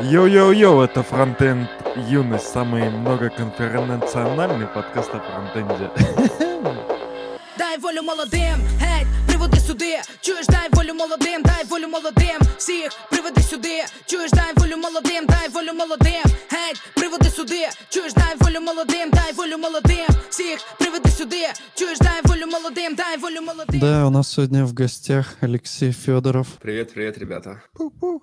Йоу-йоу-йоу, это Фронтенд Юность, самый многоконференциональный подкаст о фронтенде. Дай волю молодим, геть, приводи сюди. Чуєш, дай волю молодим, дай волю молодим. Всіх приведи сюди. Чуєш, дай волю молодим, дай волю молодим. Геть, приводи сюди. Чуєш, дай волю молодим, дай волю молодим. Всіх приведи сюди. Чуєш, дай волю молодим, дай волю молодим. Да, у нас сегодня в гостях Алексей Федоров. Привет, привет, ребята.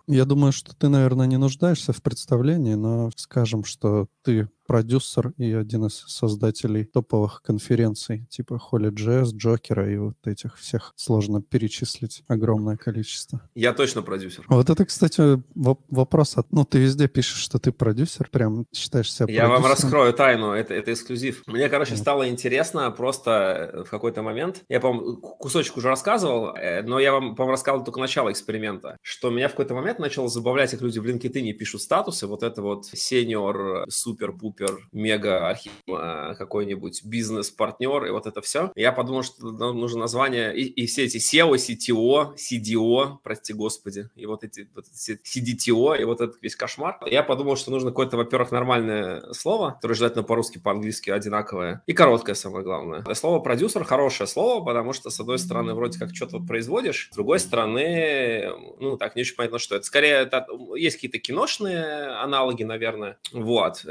Я думаю, что ты, наверное, не нуждаешься в представлении, но скажем, что ты продюсер и один из создателей топовых конференций типа Holy.js, Джокера и вот этих всех сложно перечислить огромное количество. Я точно продюсер. Вот это, кстати, воп- вопрос. От... Ну, ты везде пишешь, что ты продюсер, прям считаешь себя Я вам раскрою тайну, это, это эксклюзив. Мне, короче, стало интересно просто э, в какой-то момент. Я, по-моему, ку- кусочек уже рассказывал, э, но я вам, по-моему, рассказывал только начало эксперимента. Что меня в какой-то момент начало забавлять, как люди в LinkedIn пишут статусы, вот это вот сеньор, супер-пупер, мега архив, э, какой-нибудь бизнес-партнер, и вот это все. Я подумал, что ну, нужно название, и, и все эти SEO, CTO, CDO, прости господи, и вот эти вот CDTO, и вот этот весь кошмар. Я подумал, что нужно какое-то, во-первых, нормальное слово, которое желательно по-русски, по-английски одинаковое, и короткое, самое главное. Слово продюсер хорошее слово, потому что, с одной стороны, вроде как что-то вот производишь, с другой стороны, ну, так, не очень понятно, что это. Скорее, это, есть какие-то киношные аналоги, наверное. Вот.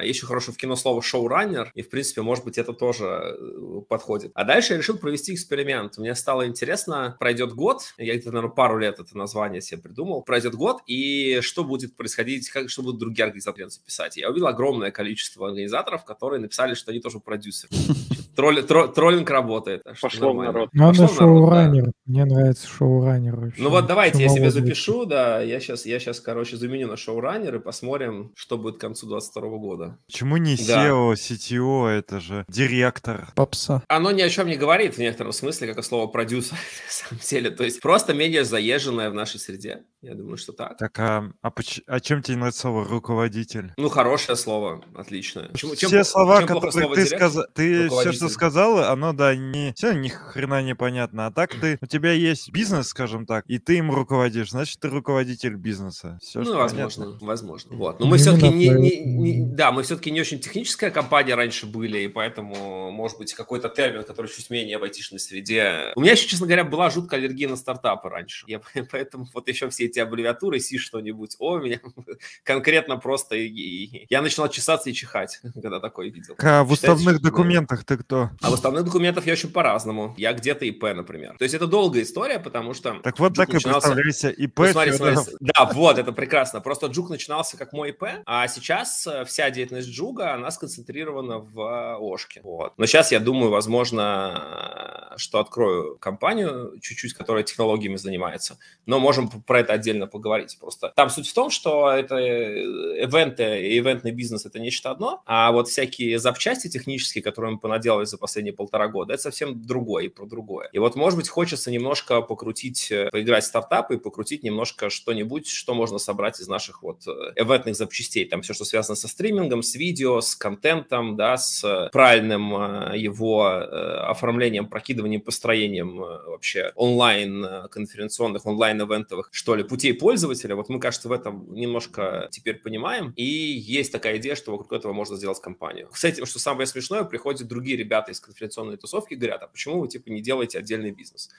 Э, Еще хорошее в кино слово шоураннер, и, в принципе, может быть, это тоже э, подходит. А дальше я решил провести эксперимент. Мне стало интересно, пройдет год, я где-то, наверное, пару лет это название себе придумал, пройдет год, и что будет происходить, как, что будут другие организаторы писать. Я увидел огромное количество организаторов, которые написали, что они тоже продюсеры. Тролли- тро- Троллинг работает. Пошло в народ. Надо народ, да. шоураннер. Мне нравится шоураннер вообще. Ну вот давайте я Чумово себе запишу, да, я сейчас, я сейчас, короче, заменю на шоураннер и посмотрим, что будет к концу 22 года. Почему не Да. SEO, CTO, это же директор? Попса. Оно ни о чем не говорит в некотором смысле, как и слово продюсер, на самом деле. То есть просто менее заезженное в нашей среде. Я думаю, что так. Так, а, а, поч- а чем тебе нравится слово руководитель? Ну, хорошее слово, отличное. Почему- чем все плохо- слова, чем которые слово ты сказал, ты все, что Руководитель. сказал, оно, да, не, все ни хрена не понятно. А так ты, у тебя есть бизнес, скажем так, и ты им руководишь, значит, ты руководитель бизнеса. Все, ну, возможно, понятно. возможно. Вот. Но мы все-таки не, не- не- да, мы все-таки не очень техническая компания раньше были, и поэтому, может быть, какой-то термин, который чуть менее в айтишной среде. У меня еще, честно говоря, была жуткая аллергия на стартапы раньше. Я, поэтому вот еще все эти аббревиатуры, си что-нибудь, о, меня конкретно просто... и- и- я начинал чесаться и чихать, когда такое видел. А в уставных да. документах ты кто? А в уставных документах я очень по-разному. Я где-то ИП, например. То есть это долгая история, потому что... Так вот так и начинался- представляйся. ИП ну, смотри, смотри, да, вот, это прекрасно. Просто Джук начинался как мой ИП, а сейчас э, вся деятельность Джуга, она сконцентрирована в Ошке. Вот. Но сейчас я думаю, возможно, э, что открою компанию чуть-чуть, которая технологиями занимается. Но можем про это отдельно поговорить. Просто там суть в том, что это э, ивенты ивентный бизнес – это нечто одно, а вот всякие запчасти технические, которые мы понаделали за последние полтора года, это совсем другое и про другое. И вот, может быть, хочется немножко покрутить, э, поиграть в стартапы и покрутить немножко что-нибудь, что можно собрать из наших вот ивентных запчастей. Там все, что связано со стримингом, с видео, с контентом, да, с э, правильным э, его э, оформлением, прокидыванием, построением вообще онлайн э, конференционных, онлайн-ивентовых, что ли, путей пользователя. Вот мы, кажется, в этом немножко теперь понимаем. И есть такая идея, что вокруг этого можно сделать компанию. Этим, что самое смешное, приходят другие ребята из конференционной тусовки и говорят, а почему вы, типа, не делаете отдельный бизнес?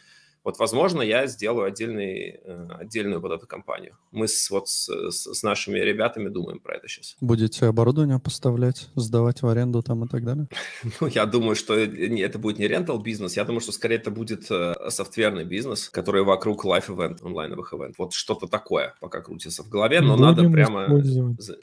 Вот, возможно, я сделаю отдельный, э, отдельную вот эту компанию. Мы с, вот с, с- с нашими ребятами думаем про это сейчас. Будете оборудование поставлять, сдавать в аренду там и так далее? Ну, я думаю, что не- это будет не рентал бизнес, я думаю, что скорее это будет э, софтверный бизнес, который вокруг лайф-эвент, онлайновых ивент. Вот что-то такое пока крутится в голове, но надо прямо...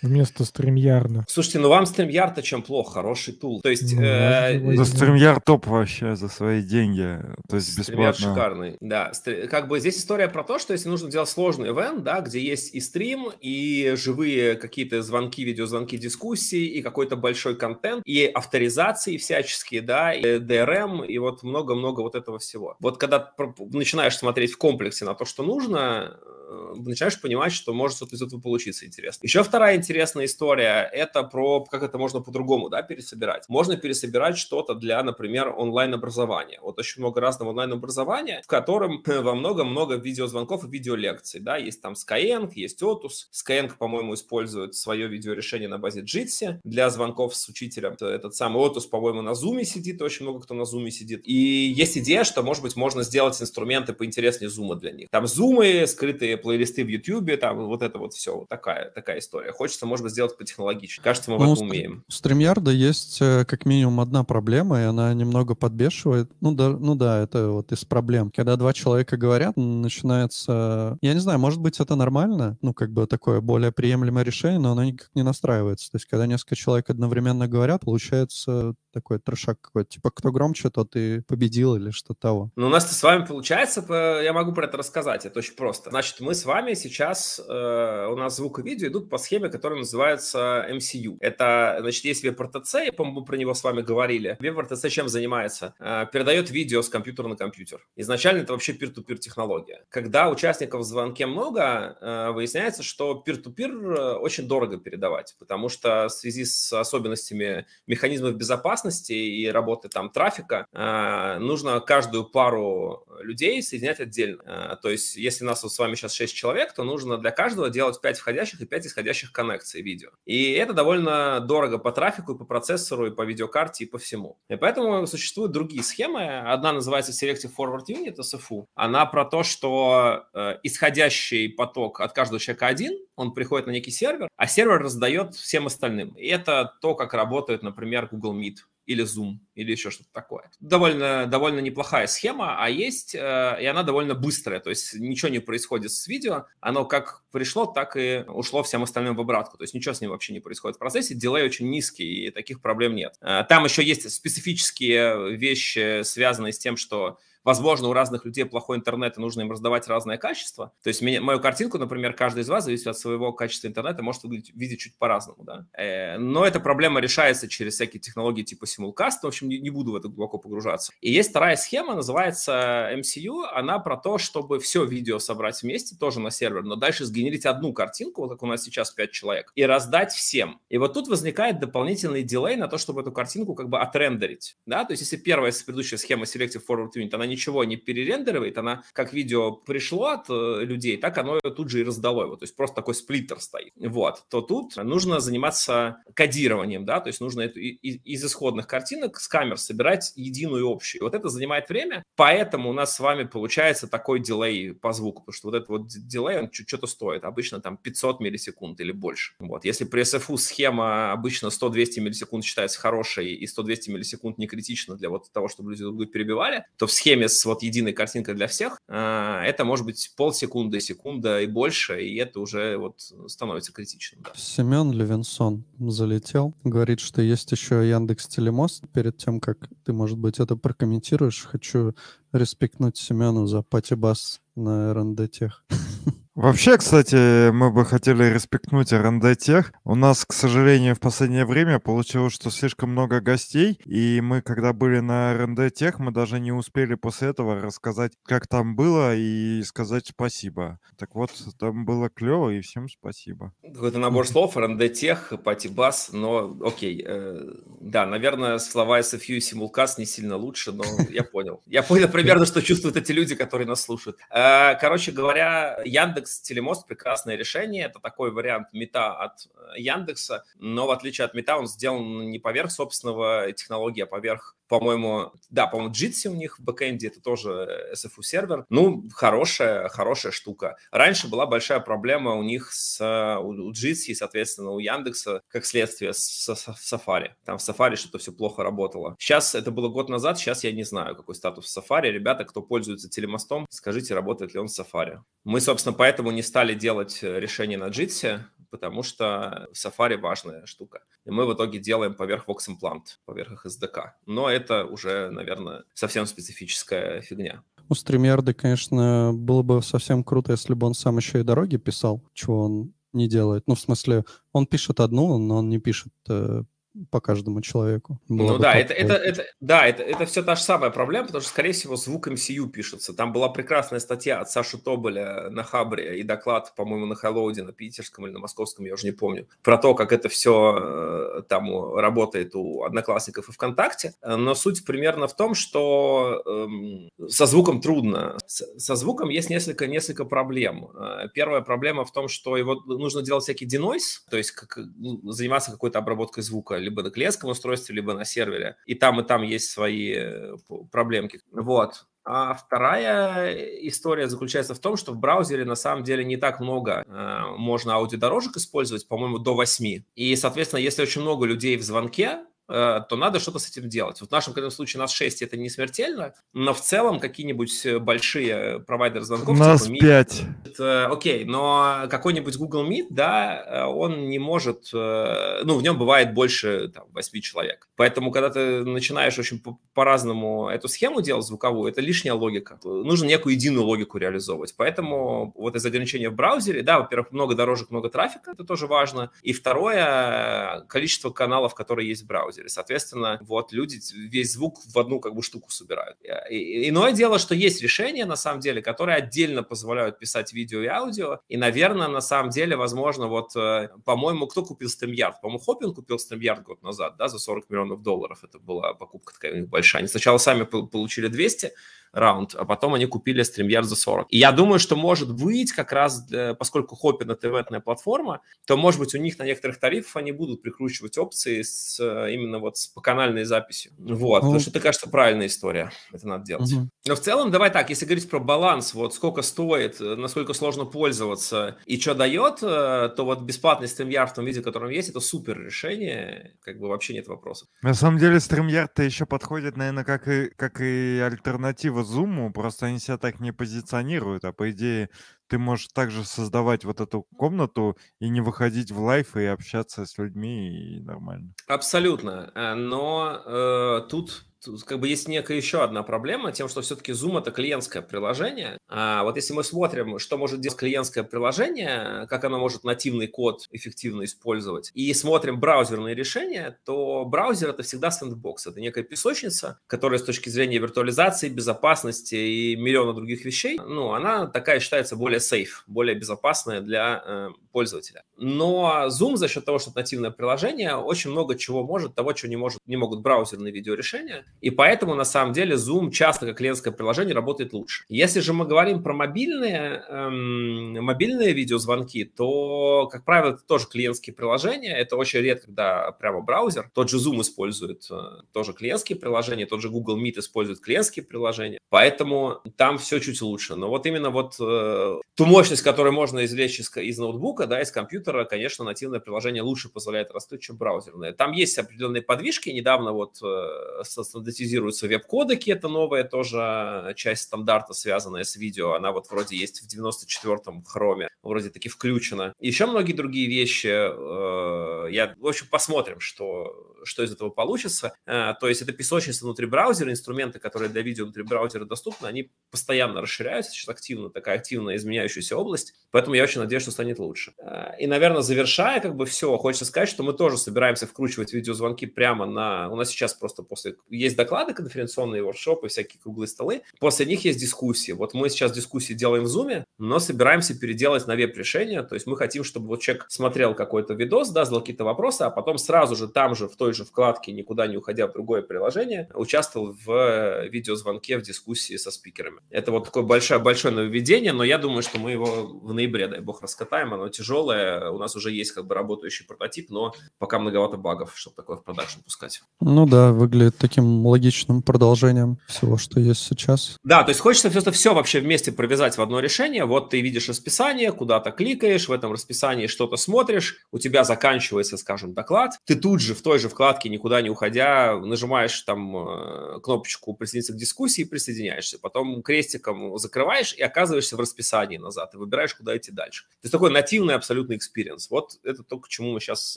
Вместо стримярда. Слушайте, ну вам StreamYard-то чем плохо? Хороший тул. То есть... Ну, э, За StreamYard топ вообще за свои деньги. То есть бесплатно. шикарный, да. Стр- Как бы здесь история про то, что если нужно делать сложный ивент, да, где есть и стрим, и живые какие-то звонки, видеозвонки, дискуссии, и какой-то большой контент, и авторизации всяческие, да, и DRM, и вот много-много вот этого всего. Вот когда начинаешь смотреть в комплексе на то, что нужно, э, начинаешь понимать, что может что-то из этого получиться интересно. Еще вторая интересная история – это про как это можно по-другому да, пересобирать. Можно пересобирать что-то для, например, онлайн-образования. Вот очень много разного онлайн-образования, в котором во много-много видеозвонков и видеолекций. Да? Есть там Skyeng, есть Otus. Skyeng, по-моему, использует свое видеорешение на базе Jitsi для звонков с учителем. Этот самый Otus, по-моему, на Zoom сидит, очень много кто на Zoom сидит. И есть идея, что, может быть, можно сделать инструменты поинтереснее Zoom для них. Там зумы, скрытые плейлисты в YouTube, там вот это вот все, вот такая, такая история. Хочется, может быть, сделать потехнологичнее. Кажется, мы ну, в этом умеем. У StreamYard есть э, как минимум одна проблема, и она немного подбешивает. Ну да, ну да, это вот из проблем. Когда два человека говорят, начинается... Я не знаю, может быть, это нормально, ну как бы такое более приемлемое решение, но оно никак не настраивается. То есть, когда несколько человек одновременно говорят, получается такой трешак какой-то. Типа, кто громче, тот и победил или что-то того. Ну, у нас с вами получается, я могу про это рассказать, это очень просто. Значит, мы с вами сейчас, э, у нас звук и видео идут по схеме, которая называется MCU. Это, значит, есть WebRTC, я, по-моему, про него с вами говорили. WebRTC чем занимается? Э, передает видео с компьютера на компьютер. Изначально это вообще peer-to-peer технология. Когда участников в звонке много, э, выясняется, что peer-to-peer очень дорого передавать, потому что в связи с особенностями механизмов безопасности безопасности и работы там трафика, э, нужно каждую пару людей соединять отдельно. Э, то есть, если нас вот с вами сейчас 6 человек, то нужно для каждого делать 5 входящих и 5 исходящих коннекций видео. И это довольно дорого по трафику, и по процессору, и по видеокарте, и по всему. И поэтому существуют другие схемы. Одна называется Selective Forward Unit, SFU. Она про то, что э, исходящий поток от каждого человека один, он приходит на некий сервер, а сервер раздает всем остальным. И это то, как работает, например, Google Meet или Zoom, или еще что-то такое. Довольно, довольно неплохая схема, а есть, э, и она довольно быстрая, то есть ничего не происходит с видео, оно как пришло, так и ушло всем остальным в обратку, то есть ничего с ним вообще не происходит в процессе, дилей очень низкий, и таких проблем нет. Э, там еще есть специфические вещи, связанные с тем, что Возможно, у разных людей плохой интернет, и нужно им раздавать разное качество. То есть меня, мою картинку, например, каждый из вас, зависит от своего качества интернета, может выглядеть, видеть чуть по-разному. Да? Э, но эта проблема решается через всякие технологии типа Simulcast. В общем, не, не буду в это глубоко погружаться. И есть вторая схема, называется MCU. Она про то, чтобы все видео собрать вместе, тоже на сервер, но дальше сгенерить одну картинку, вот как у нас сейчас 5 человек, и раздать всем. И вот тут возникает дополнительный дилей на то, чтобы эту картинку как бы отрендерить. Да? То есть если первая предыдущая схема Selective Forward Unit, она не ничего не перерендеривает, она как видео пришло от э, людей, так оно тут же и раздало его, то есть просто такой сплиттер стоит. Вот, то тут нужно заниматься кодированием, да, то есть нужно из исходных картинок с камер собирать единую общую. Вот это занимает время, поэтому у нас с вами получается такой дилей по звуку, потому что вот этот вот дилей, он что-то стоит, обычно там 500 миллисекунд или больше. Вот, если при SFU схема обычно 100-200 миллисекунд считается хорошей и 100-200 миллисекунд не критично для вот того, чтобы люди друг друга перебивали, то в схеме с вот единой картинкой для всех, а, это может быть полсекунды, секунда и больше, и это уже вот становится критичным. Да. Семен Левинсон залетел, говорит, что есть еще Яндекс Телемост. Перед тем, как ты, может быть, это прокомментируешь, хочу респектнуть Семену за пати-бас на РНД Тех. Вообще, кстати, мы бы хотели респектнуть РНД Тех. У нас, к сожалению, в последнее время получилось, что слишком много гостей, и мы, когда были на РНД Тех, мы даже не успели после этого рассказать, как там было, и сказать спасибо. Так вот, там было клево, и всем спасибо. Какой-то набор слов, РНД Тех, Патибас, но окей. Э, да, наверное, слова SFU и Simulcast не сильно лучше, но я понял. Я понял примерно, что чувствуют эти люди, которые нас слушают. Э, короче говоря, Яндекс Телемост прекрасное решение. Это такой вариант мета от э, Яндекса, но в отличие от мета он сделан не поверх собственного технологии, а поверх по-моему, да, по-моему, Jitsi у них в бэкэнде, это тоже SFU сервер. Ну, хорошая, хорошая штука. Раньше была большая проблема у них с у Jitsi, соответственно, у Яндекса, как следствие, с, с, в Safari. Там в Safari что-то все плохо работало. Сейчас, это было год назад, сейчас я не знаю, какой статус в Safari. Ребята, кто пользуется телемостом, скажите, работает ли он в Safari. Мы, собственно, поэтому не стали делать решение на Jitsi, потому что Safari важная штука. И мы в итоге делаем поверх Vox Implant, поверх их SDK. Но это уже, наверное, совсем специфическая фигня. У StreamYard, конечно, было бы совсем круто, если бы он сам еще и дороги писал, чего он не делает. Ну, в смысле, он пишет одну, но он не пишет э, по каждому человеку. Было ну да, это, это, это, да, это, это все та же самая проблема, потому что, скорее всего, звук MCU пишется. Там была прекрасная статья от Саши Тоболя на Хабре и доклад, по-моему, на Хэллоуде, на питерском или на московском, я уже не помню, про то, как это все э, там работает у одноклассников и ВКонтакте. Но суть примерно в том, что эм, со звуком трудно. Со звуком есть несколько, несколько проблем. Э, первая проблема в том, что его нужно делать всякий денойс, то есть как, ну, заниматься какой-то обработкой звука либо на клиентском устройстве, либо на сервере. И там, и там есть свои э, проблемки. Вот. А вторая история заключается в том, что в браузере на самом деле не так много э, можно аудиодорожек использовать, по-моему, до 8. И, соответственно, если очень много людей в звонке, то надо что-то с этим делать. Вот в нашем конкретном случае нас 6, это не смертельно, но в целом какие-нибудь э, большие провайдеры звонков... Нас типа 5. Это, окей, но какой-нибудь Google Meet, да, э, он не может... Ну, в нем бывает больше там, 8 человек. Поэтому, когда ты начинаешь очень по-разному эту схему делать звуковую, это лишняя логика. Нужно некую единую логику реализовывать. Поэтому вот из ограничения в браузере, да, во-первых, много дорожек, много трафика, это тоже важно. И второе, количество каналов, которые есть в браузере браузере. Соответственно, вот люди весь звук в одну как бы штуку собирают. И, иное дело, что есть решения, на самом деле, которые отдельно позволяют писать видео и аудио. И, наверное, на самом деле, возможно, вот, э, по-моему, кто купил StreamYard? По-моему, Хоппин купил StreamYard год назад, да, за 40 миллионов долларов. Это была покупка такая большая. Они сначала сами получили 200, раунд, а потом они купили StreamYard за 40. И я думаю, что может быть как раз, для, поскольку Hopin это ивентная платформа, то, может быть, у них на некоторых тарифах они будут прикручивать опции с, именно вот с канальной записью. Вот, ну, потому что это, кажется, правильная история. Это надо делать. Угу. Но в целом, давай так, если говорить про баланс, вот сколько стоит, насколько сложно пользоваться и что дает, э, то вот бесплатный StreamYard в том виде, в котором есть, это супер решение, как бы вообще нет вопросов. На самом деле StreamYard-то еще подходит, наверное, как и, как и альтернатива Zoom, просто они себя так не позиционируют, а по идее ты можешь также создавать вот эту комнату и не выходить в лайф и общаться с людьми и нормально. Абсолютно, э, но э, тут Тут как бы есть некая еще одна проблема тем, что все-таки Zoom это клиентское приложение. А вот если мы смотрим, что может делать клиентское приложение, как оно может нативный код эффективно использовать, и смотрим браузерные решения, то браузер это всегда сэндбокс. Это некая песочница, которая с точки зрения виртуализации, безопасности и миллиона других вещей, ну, она такая считается более сейф, более безопасная для э, пользователя. Но Zoom за счет того, что это нативное приложение, очень много чего может, того, чего не, может, не могут браузерные видеорешения. И поэтому, на самом деле, Zoom часто как клиентское приложение работает лучше. Если же мы говорим про мобильные, эм, мобильные видеозвонки, то, как правило, это тоже клиентские приложения. Это очень редко, когда прямо браузер. Тот же Zoom использует э, тоже клиентские приложения, тот же Google Meet использует клиентские приложения. Поэтому там все чуть лучше. Но вот именно вот э, ту мощность, которую можно извлечь из, из ноутбука, да, из компьютера, конечно, нативное приложение лучше позволяет раскрыть, чем браузерное. Там есть определенные подвижки. Недавно вот э, стандартизируются веб-кодеки, это новая тоже часть стандарта, связанная с видео. Она вот вроде есть в 94-м хроме, вроде таки включена. Еще многие другие вещи. Э, я, в общем, посмотрим, что, что из этого получится. Э, то есть это песочница внутри браузера, инструменты, которые для видео внутри браузера доступны, они постоянно расширяются, сейчас активно, такая активно изменяющаяся область. Поэтому я очень надеюсь, что станет лучше. Э, и, наверное, завершая как бы все, хочется сказать, что мы тоже собираемся вкручивать видеозвонки прямо на... У нас сейчас просто после... Есть доклады конференционные, воркшопы, всякие круглые столы. После них есть дискуссии. Вот мы сейчас дискуссии делаем в Zoom, но собираемся переделать на веб-решение. То есть мы хотим, чтобы вот человек смотрел какой-то видос, да, задал какие-то вопросы, а потом сразу же там же, в той же вкладке, никуда не уходя в другое приложение, участвовал в видеозвонке, в дискуссии со спикерами. Это вот такое большое, большое нововведение, но я думаю, что мы его в ноябре, дай бог, раскатаем. Оно тяжелое, у нас уже есть как бы работающий прототип, но пока многовато багов, чтобы такое в продакшн пускать. Ну да, выглядит таким логичным продолжением всего, что есть сейчас. Да, то есть хочется все это все вообще вместе провязать в одно решение. Вот ты видишь расписание, куда-то кликаешь, в этом расписании что-то смотришь, у тебя заканчивается, скажем, доклад, ты тут же в той же вкладке, никуда не уходя, нажимаешь там э, кнопочку «Присоединиться к дискуссии» и присоединяешься. Потом крестиком закрываешь и оказываешься в расписании назад, и выбираешь, куда идти дальше. То есть такой нативный абсолютный experience. Вот это то, к чему мы сейчас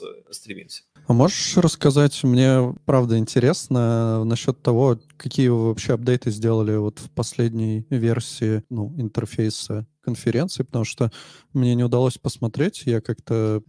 э, стремимся. А можешь рассказать, мне правда интересно насчет того, какие вы вообще апдейты сделали вот в последней версии ну, интерфейса конференций, потому что мне не удалось посмотреть. Я как-то,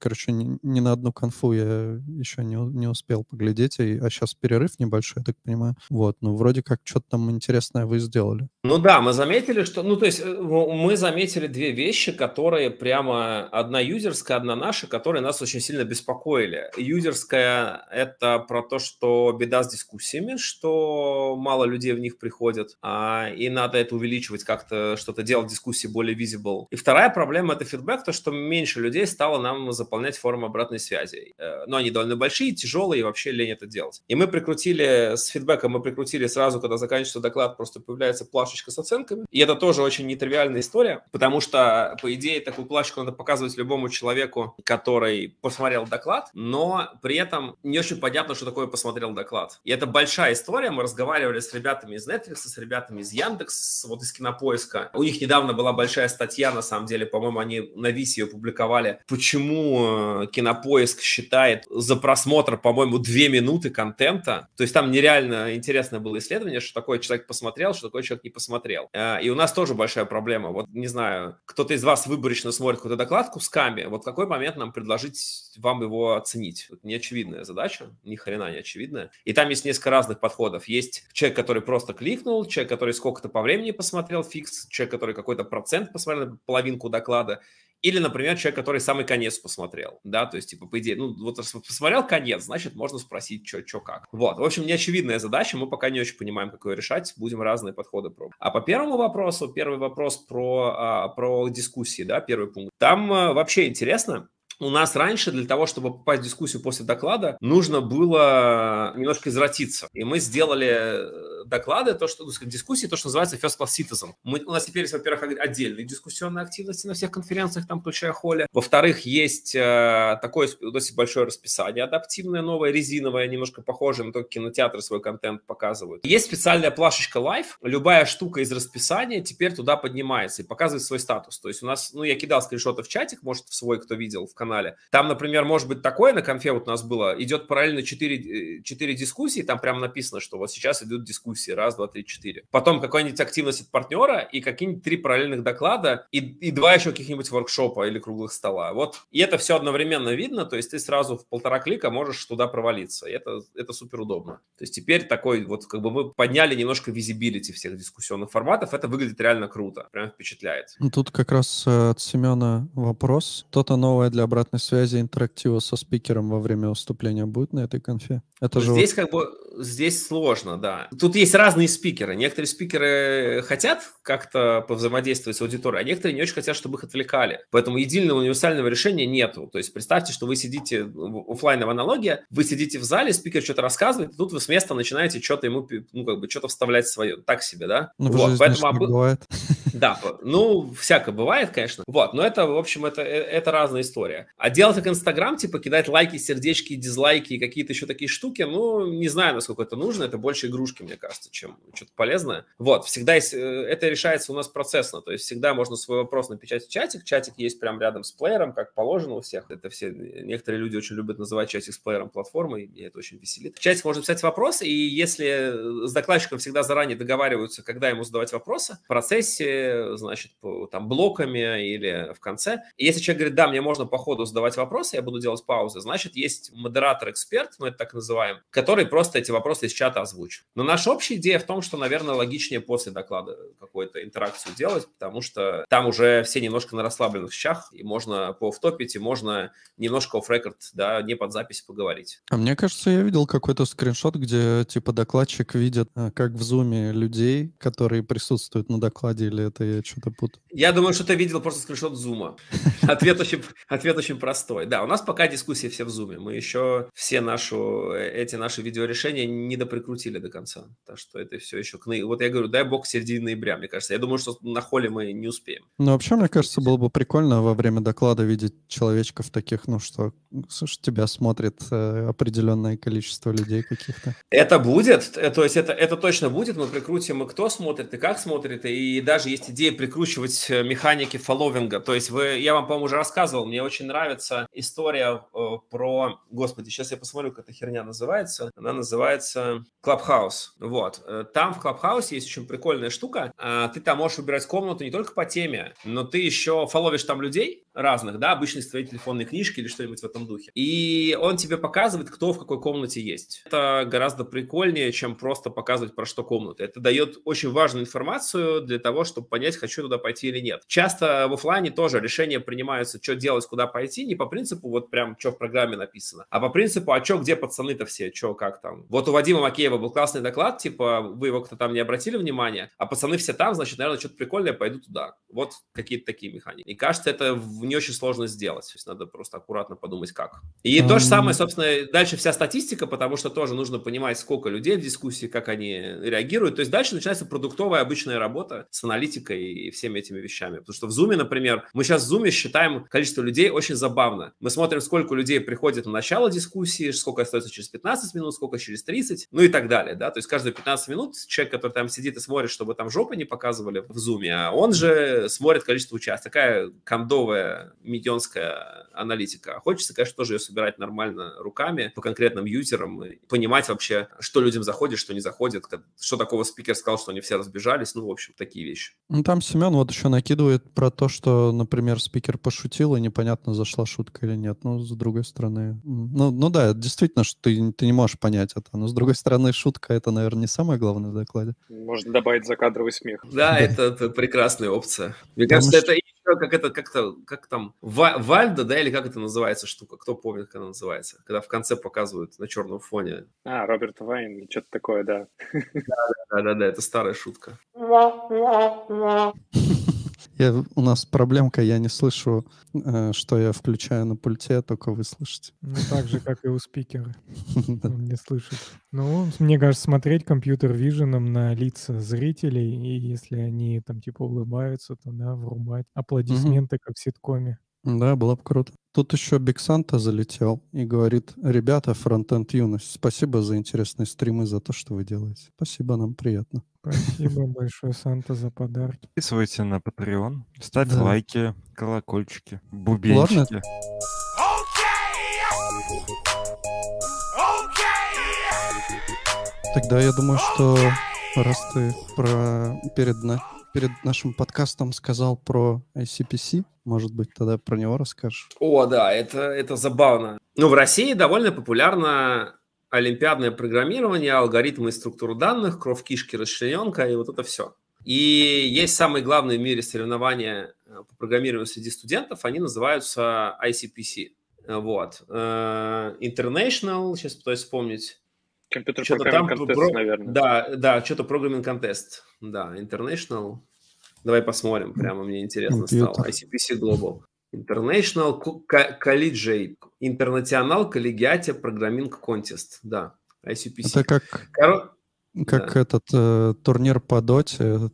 короче, ни, ни на одну конфу я еще не, не успел поглядеть, и, а сейчас перерыв небольшой, я так понимаю. Вот, ну, вроде как что-то там интересное вы сделали. Ну да, мы заметили, что, ну, то есть э, мы заметили две вещи, которые прямо одна юзерская, одна наша, которые нас очень сильно беспокоили. Юзерская – это про то, что беда с дискуссиями, что мало людей в них приходят, а, и надо это увеличивать как-то, что-то делать дискуссии более visible. И вторая проблема – это фидбэк, то, что меньше людей стало нам заполнять форму обратной связи. Э, но они довольно большие, тяжелые, и вообще лень это делать. И мы прикрутили, с фидбэком мы прикрутили сразу, когда заканчивается доклад, просто появляется плашечка с оценками. И это тоже очень нетривиальная история, потому что, по идее, такую плашечку надо показывать любому человеку, который посмотрел доклад, но при этом не очень понятно, что такое посмотрел доклад. И это большая история. Мы разговаривали с ребятами из Netflix, с ребятами из Яндекс, вот из Кинопоиска. У них недавно была большая статья, на самом деле, по-моему, они на Висе ее публиковали, почему э, Кинопоиск считает за просмотр, по-моему, две минуты контента. То есть там нереально интересное было исследование, что такое человек посмотрел, что такое человек не посмотрел. Э, и у нас тоже большая проблема. Вот, не знаю, кто-то из вас выборочно смотрит какой-то доклад кусками, вот в какой момент нам предложить вам его оценить? Это неочевидная задача, ни хрена не очевидная. И там есть несколько разных подходов. Есть человек, который просто кликнул, человек, который сколько-то по времени посмотрел фикс, человек, который какой-то процент посмотрел, половинку доклада, или, например, человек, который самый конец посмотрел, да, то есть, типа, по идее, ну, вот посмотрел конец, значит, можно спросить, что, что, как. Вот, в общем, неочевидная задача, мы пока не очень понимаем, как ее решать, будем разные подходы пробовать. А по первому вопросу, первый вопрос про, а, про дискуссии, да, первый пункт. Там а, вообще интересно, у нас раньше для того, чтобы попасть в дискуссию после доклада, нужно было немножко извратиться. И мы сделали доклады, то, что, ну, дискуссии, то, что называется first class citizen. Мы, у нас теперь есть, во-первых, отдельные дискуссионные активности на всех конференциях, там, включая холле. Во-вторых, есть э, такое есть большое расписание адаптивное, новое, резиновое, немножко похожее на то, как кинотеатры свой контент показывают. Есть специальная плашечка live. Любая штука из расписания теперь туда поднимается и показывает свой статус. То есть у нас, ну, я кидал скриншоты в чатик, может, в свой, кто видел, в канале. Там, например, может быть такое на конфе вот у нас было, идет параллельно 4, 4 э, дискуссии, там прямо написано, что вот сейчас идут дискуссии, раз, два, три, четыре. Потом какая-нибудь активность от партнера и какие-нибудь три параллельных доклада и, и два еще каких-нибудь воркшопа или круглых стола. Вот. И это все одновременно видно, то есть ты сразу в полтора клика можешь туда провалиться. И это, это супер удобно. То есть теперь такой вот как бы мы подняли немножко визибилити всех дискуссионных форматов. Это выглядит реально круто, прям впечатляет. Тут как раз э, от Семена вопрос. Что-то новое для обратной связи интерактива со спикером во время выступления будет на этой конфе? Это же здесь вот... как бы здесь сложно, да. Тут есть разные спикеры. Некоторые спикеры хотят как-то повзаимодействовать с аудиторией, а некоторые не очень хотят, чтобы их отвлекали. Поэтому единого универсального решения нету. То есть представьте, что вы сидите, офлайновая аналогия, вы сидите в зале, спикер что-то рассказывает, и тут вы с места начинаете что-то ему, ну, как бы, что-то вставлять свое. Так себе, да? Ну, вот, поэтому... Об... бывает. Да, ну, всякое бывает, конечно. Вот, но это, в общем, это, э, это разная история. А делать как Инстаграм, типа, кидать лайки, сердечки, дизлайки и какие-то еще такие штуки, ну, не знаю, насколько это нужно, это больше игрушки, мне кажется, чем что-то полезное. Вот, всегда есть, э, это решается у нас процессно, то есть всегда можно свой вопрос напечатать в чатик, чатик есть прямо рядом с плеером, как положено у всех, это все, некоторые люди очень любят называть чатик с плеером платформой, и это очень веселит. В чатик можно писать вопросы, и если с докладчиком всегда заранее договариваются, когда ему задавать вопросы, в процессе, значит, там, блоками или в конце, и если человек говорит, да, мне можно по ходу задавать вопросы, я буду делать паузы, значит, есть модератор-эксперт, мы это так называем, который просто эти вопросы из чата озвучит. Но наша общая идея в том, что, наверное, логичнее после доклада какую-то интеракцию делать, потому что там уже все немножко на расслабленных щах, и можно пооффтопить, и можно немножко off-record, да, не под запись поговорить. А мне кажется, я видел какой-то скриншот, где, типа, докладчик видит, а, как в зуме людей, которые присутствуют на докладе, или это я что-то путаю? Я думаю, что ты видел просто скриншот зума. Ответ очень, ответ очень простой. Да, у нас пока дискуссии все в зуме. Мы еще все нашу, э, эти наши видеорешения не доприкрутили до конца. Так что это все еще к Вот я говорю, дай бог середине ноября, мне кажется. Я думаю, что на холле мы не успеем. Ну, вообще, мне кажется, было бы прикольно во время доклада видеть человечков таких, ну, что, слушай, тебя смотрит э, определенное количество людей каких-то. Это будет, э, то есть это, это точно будет. Мы прикрутим и кто смотрит, и как смотрит, и даже есть идея прикручивать э, механики фолловинга. То есть вы, я вам, по-моему, уже рассказывал, мне очень нравится история э, про, господи, сейчас я посмотрю, как эта херня называется. Она называется Clubhouse. Вот. Э, там в Клабхаусе есть очень прикольная штука. А, ты там можешь выбирать комнату не только по теме, но ты еще фоловишь там людей разных, да, обычно из твоей телефонной книжки или что-нибудь в этом духе. И он тебе показывает, кто в какой комнате есть. Это гораздо прикольнее, чем просто показывать про что комната. Это дает очень важную информацию для того, чтобы понять, хочу туда пойти или нет. Часто в офлайне тоже решения принимаются, что делать, куда пойти, не по принципу вот прям, что в программе написано, а по принципу, а что, где пацаны-то все, что, как там. Вот у Вадима Макеева был классный доклад, типа, вы его кто-то там не обратили внимания, а пацаны все там, значит, наверное, что-то прикольное, пойду туда. Вот какие-то такие механики. И кажется, это не очень сложно сделать. То есть надо просто аккуратно подумать, как. И um... то же самое, собственно, дальше вся статистика, потому что тоже нужно понимать, сколько людей в дискуссии, как они реагируют. То есть дальше начинается продуктовая обычная работа с аналитикой и всеми этими вещами. Потому что в Zoom, например, мы сейчас в Zoom считаем количество людей очень забавно. Мы смотрим, сколько людей приходит на начало дискуссии, сколько остается через 15 минут, сколько через 30, ну и так далее, да. То есть каждые 15 минут человек, который там сидит и смотрит, чтобы там жопы не показывали в Zoom, а он же смотрит количество участников. Такая кондовая медионская аналитика. Хочется, конечно, тоже ее собирать нормально руками по конкретным юзерам и понимать вообще, что людям заходит, что не заходит, что такого спикер сказал, что они все разбежались, ну, в общем, такие вещи. Ну, там Семен вот еще накидывает про то, что, например, спикер пошутил, и непонятно, зашла шутка или нет. Ну, с другой стороны... Ну, ну да, действительно, что ты, ты не можешь понять это. Но, с другой стороны, шутка — это, наверное, не самое главное в докладе. Можно добавить закадровый смех. Да, это прекрасная опция. Мне кажется, это как это, как-то, как там, Вальда, да, или как это называется штука? Кто помнит, как она называется? Когда в конце показывают на черном фоне. А, Роберт Вайн, что-то такое, да. Да-да-да, это старая шутка. Я, у нас проблемка, я не слышу, э, что я включаю на пульте, только вы слышите. Ну, так же, как и у спикера. Он не слышит. Ну, мне кажется, смотреть компьютер-виженом на лица зрителей, и если они там типа улыбаются, то да, врубать аплодисменты, как в ситкоме. Да, было бы круто. Тут еще Биг Санта залетел и говорит, ребята, фронтенд юность, спасибо за интересные стримы, за то, что вы делаете. Спасибо, нам приятно. Спасибо большое, Санта, за подарки. Подписывайте на Patreon, ставьте да. лайки, колокольчики, бубенчики. Ладно. Тогда я думаю, что раз ты про перед на перед нашим подкастом сказал про ICPC. Может быть, тогда про него расскажешь? О, да, это, это забавно. Ну, в России довольно популярно олимпиадное программирование, алгоритмы и структуру данных, кровь кишки, расчлененка и вот это все. И есть самые главные в мире соревнования э, по программированию среди студентов, они называются ICPC. Вот. Э, International, сейчас пытаюсь вспомнить. Компьютер программинг контест, про... наверное. Да, да, что-то программинг контест. Да, International. Давай посмотрим, прямо мне интересно Компьютер. стало. ICPC Global. International Collegiate. International Collegiate Programming Contest. Да, ICPC. Это как... Кор... Как да. этот э, турнир по доте,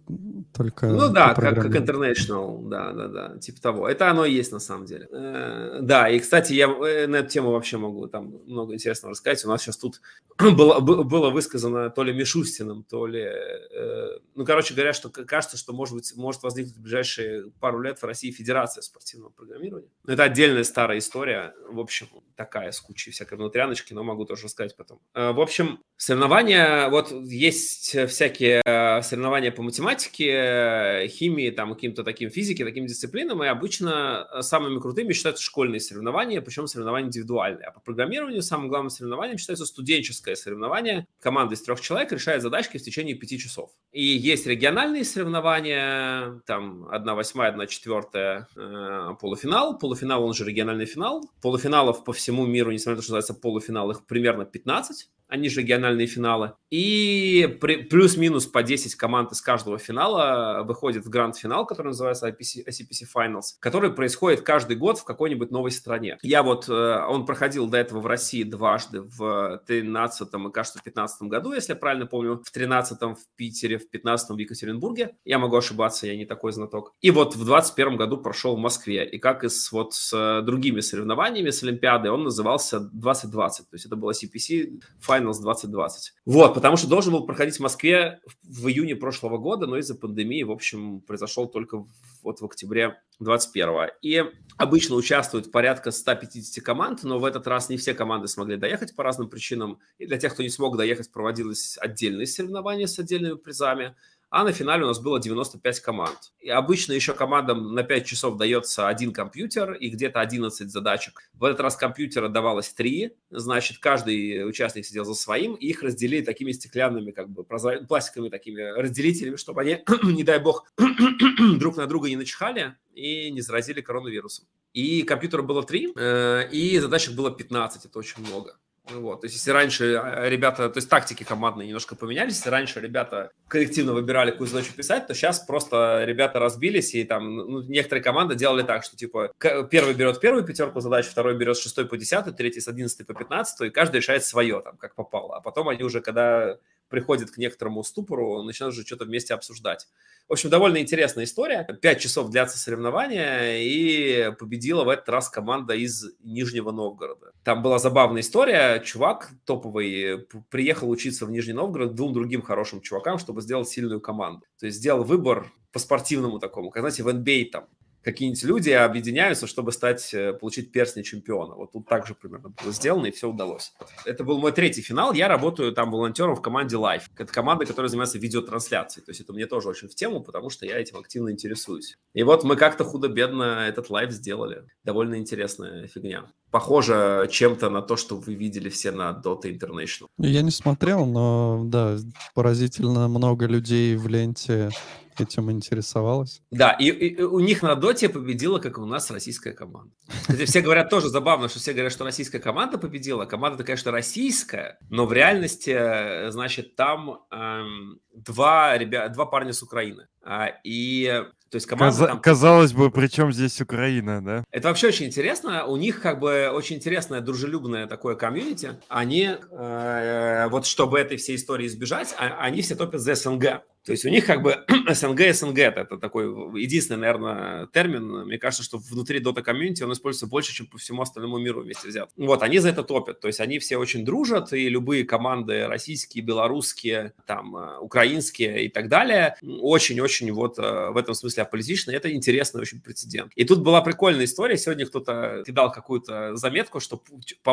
только... Ну да, как, как International, да, да, да, типа того. Это оно и есть на самом деле. Э, да, и, кстати, я э, на эту тему вообще могу там много интересного рассказать. У нас сейчас тут было, было высказано то ли Мишустиным, то ли... Э, ну, короче говоря, что кажется, что может, быть, может возникнуть в ближайшие пару лет в России Федерация спортивного программирования. Но это отдельная старая история, в общем, такая с кучей всякой внутряночки, но могу тоже рассказать потом. Э, в общем, соревнования, вот есть всякие э, соревнования по математике, э, химии, там, каким-то таким физике, таким дисциплинам, и обычно э, самыми крутыми считаются школьные соревнования, причем соревнования индивидуальные. А по программированию самым главным соревнованием считается студенческое соревнование. Команда из трех человек решает задачки в течение пяти часов. И есть региональные соревнования, там, одна восьмая, одна четвертая э, полуфинал. Полуфинал, он же региональный финал. Полуфиналов по всему миру, несмотря на то, что называется полуфинал, их примерно 15 они же региональные финалы. И плюс-минус по 10 команд из каждого финала выходит в гранд-финал, который называется IPC, ICPC Finals, который происходит каждый год в какой-нибудь новой стране. Я вот, э, он проходил до этого в России дважды, в 13 и, кажется, в 15 году, если я правильно помню, в 13 в Питере, в 15 в Екатеринбурге. Я могу ошибаться, я не такой знаток. И вот в 21 году прошел в Москве. И как и с, вот, с другими соревнованиями, с Олимпиадой, он назывался 2020. То есть это было CPC Finals Finals 2020. Вот, потому что должен был проходить в Москве в июне прошлого года, но из-за пандемии, в общем, произошел только вот в октябре 21 И обычно участвует порядка 150 команд, но в этот раз не все команды смогли доехать по разным причинам. И для тех, кто не смог доехать, проводилось отдельные соревнования с отдельными призами а на финале у нас было 95 команд. И обычно еще командам на 5 часов дается один компьютер и где-то 11 задачек. В этот раз компьютера давалось 3, значит, каждый участник сидел за своим, и их разделили такими стеклянными, как бы, пластиковыми такими разделителями, чтобы они, не дай бог, друг на друга не начихали и не заразили коронавирусом. И компьютера было 3, э, и задачек было 15, это очень много. Вот. То есть, если раньше а, ребята, то есть тактики командные немножко поменялись, если раньше ребята коллективно выбирали, какую задачу писать, то сейчас просто ребята разбились, и там ну, некоторые команды делали так, что типа первый берет первую пятерку задач, второй берет с шестой по десятую, третий с одиннадцатой по пятнадцатую, и каждый решает свое, там, как попало. А потом они уже, когда приходят к некоторому ступору, начинают уже что-то вместе обсуждать. В общем, довольно интересная история. Пять часов длятся соревнования, и победила в этот раз команда из Нижнего Новгорода. Там была забавная история. Чувак топовый приехал учиться в Нижний Новгород двум другим хорошим чувакам, чтобы сделать сильную команду. То есть сделал выбор по спортивному такому. Как, знаете, в NBA там какие-нибудь люди объединяются, чтобы стать, э, получить перстень чемпиона. Вот тут также примерно было сделано, и все удалось. Это был мой третий финал. Я работаю там волонтером в команде Live. Это команда, которая занимается видеотрансляцией. То есть это мне тоже очень в тему, потому что я этим активно интересуюсь. И вот мы как-то худо-бедно этот live сделали. Довольно интересная фигня. Похоже чем-то на то, что вы видели все на Dota International. Я не смотрел, но да, поразительно много людей в ленте этим интересовалась. Да, и, и у них на доте победила, как и у нас, российская команда. Кстати, все говорят тоже забавно, что все говорят, что российская команда победила. Команда-то, конечно, российская, но в реальности, э, значит, там эм, два, ребят, два парня с Украины. А, и то есть команда Каза- там... Казалось бы, при чем здесь Украина, да? Это вообще очень интересно. У них как бы очень интересное, дружелюбное такое комьюнити. Они, э, вот чтобы этой всей истории избежать, а, они все топят за СНГ. То есть у них как бы СНГ, СНГ это такой единственный, наверное, термин. Мне кажется, что внутри Dota комьюнити он используется больше, чем по всему остальному миру вместе взят. Вот, они за это топят. То есть они все очень дружат, и любые команды российские, белорусские, там, э, украинские и так далее, очень-очень вот э, в этом смысле аполитичны. Это интересный очень прецедент. И тут была прикольная история. Сегодня кто-то кидал какую-то заметку, что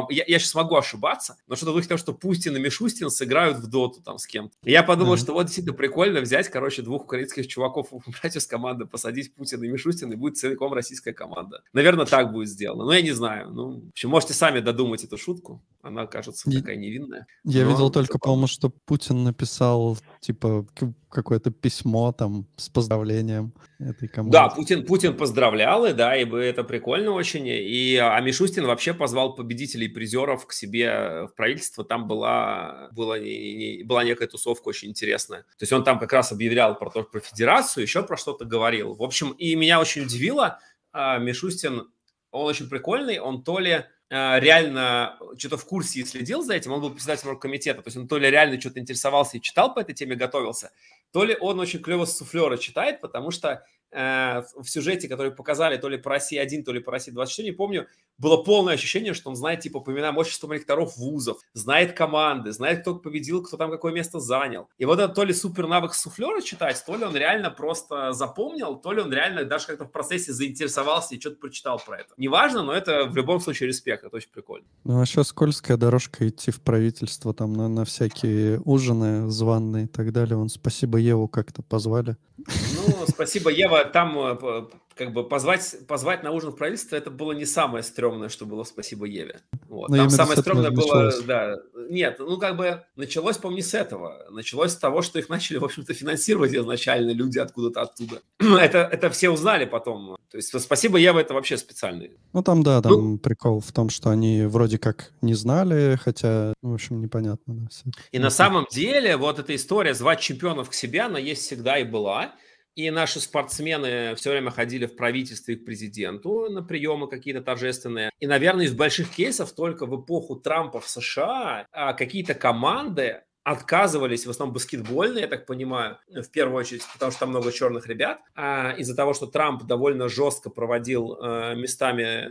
я, я сейчас могу ошибаться, но что-то в том, что Пустин и Мишустин сыграют в доту там с кем-то. Я подумал, mm-hmm. что вот действительно прикольно реально взять, короче, двух украинских чуваков, убрать из команды, посадить Путина и Мишустина, и будет целиком российская команда. Наверное, так будет сделано. Но я не знаю. Ну, в общем, можете сами додумать эту шутку. Она кажется такая невинная. Я но... видел только, по-моему, что Путин написал, типа, какое-то письмо там с поздравлением этой команды. Да, Путин, Путин поздравлял, и да, и это прикольно очень. И, а Мишустин вообще позвал победителей призеров к себе в правительство. Там была, была, была некая тусовка очень интересная. То есть он там как раз объявлял про, то, про федерацию, еще про что-то говорил. В общем, и меня очень удивило, а, Мишустин, он очень прикольный, он то ли а, реально что-то в курсе и следил за этим, он был председателем комитета, то есть он то ли реально что-то интересовался и читал по этой теме, готовился, то ли он очень клево с суфлера читает, потому что э, в сюжете, который показали то ли по России 1, то ли по России 24, не помню, было полное ощущение, что он знает типа по именам общества ректоров вузов, знает команды, знает, кто победил, кто там какое место занял. И вот это то ли супер навык суфлера читать, то ли он реально просто запомнил, то ли он реально даже как-то в процессе заинтересовался и что-то прочитал про это. Неважно, но это в любом случае респект, это очень прикольно. Ну, а сейчас скользкая дорожка идти в правительство, там на, на всякие ужины званные и так далее. Он спасибо Еву как-то позвали. Ну, спасибо, Ева. Там э, как бы позвать, позвать на ужин в правительство, это было не самое стрёмное, что было спасибо Еве. Вот. Там самое стрёмное было, да, нет, ну как бы началось, не с этого. Началось с того, что их начали, в общем-то, финансировать изначально люди откуда-то оттуда. это, это все узнали потом. То есть спасибо Ева, это вообще специальный. Ну там, да, там ну, прикол в том, что они вроде как не знали, хотя, в общем, непонятно. Да, все. И на самом деле вот эта история звать чемпионов к себе, она есть всегда и была. И наши спортсмены все время ходили в правительство и к президенту на приемы какие-то торжественные. И, наверное, из больших кейсов только в эпоху Трампа в США а, какие-то команды отказывались, в основном баскетбольные, я так понимаю, в первую очередь, потому что там много черных ребят, а из-за того, что Трамп довольно жестко проводил э, местами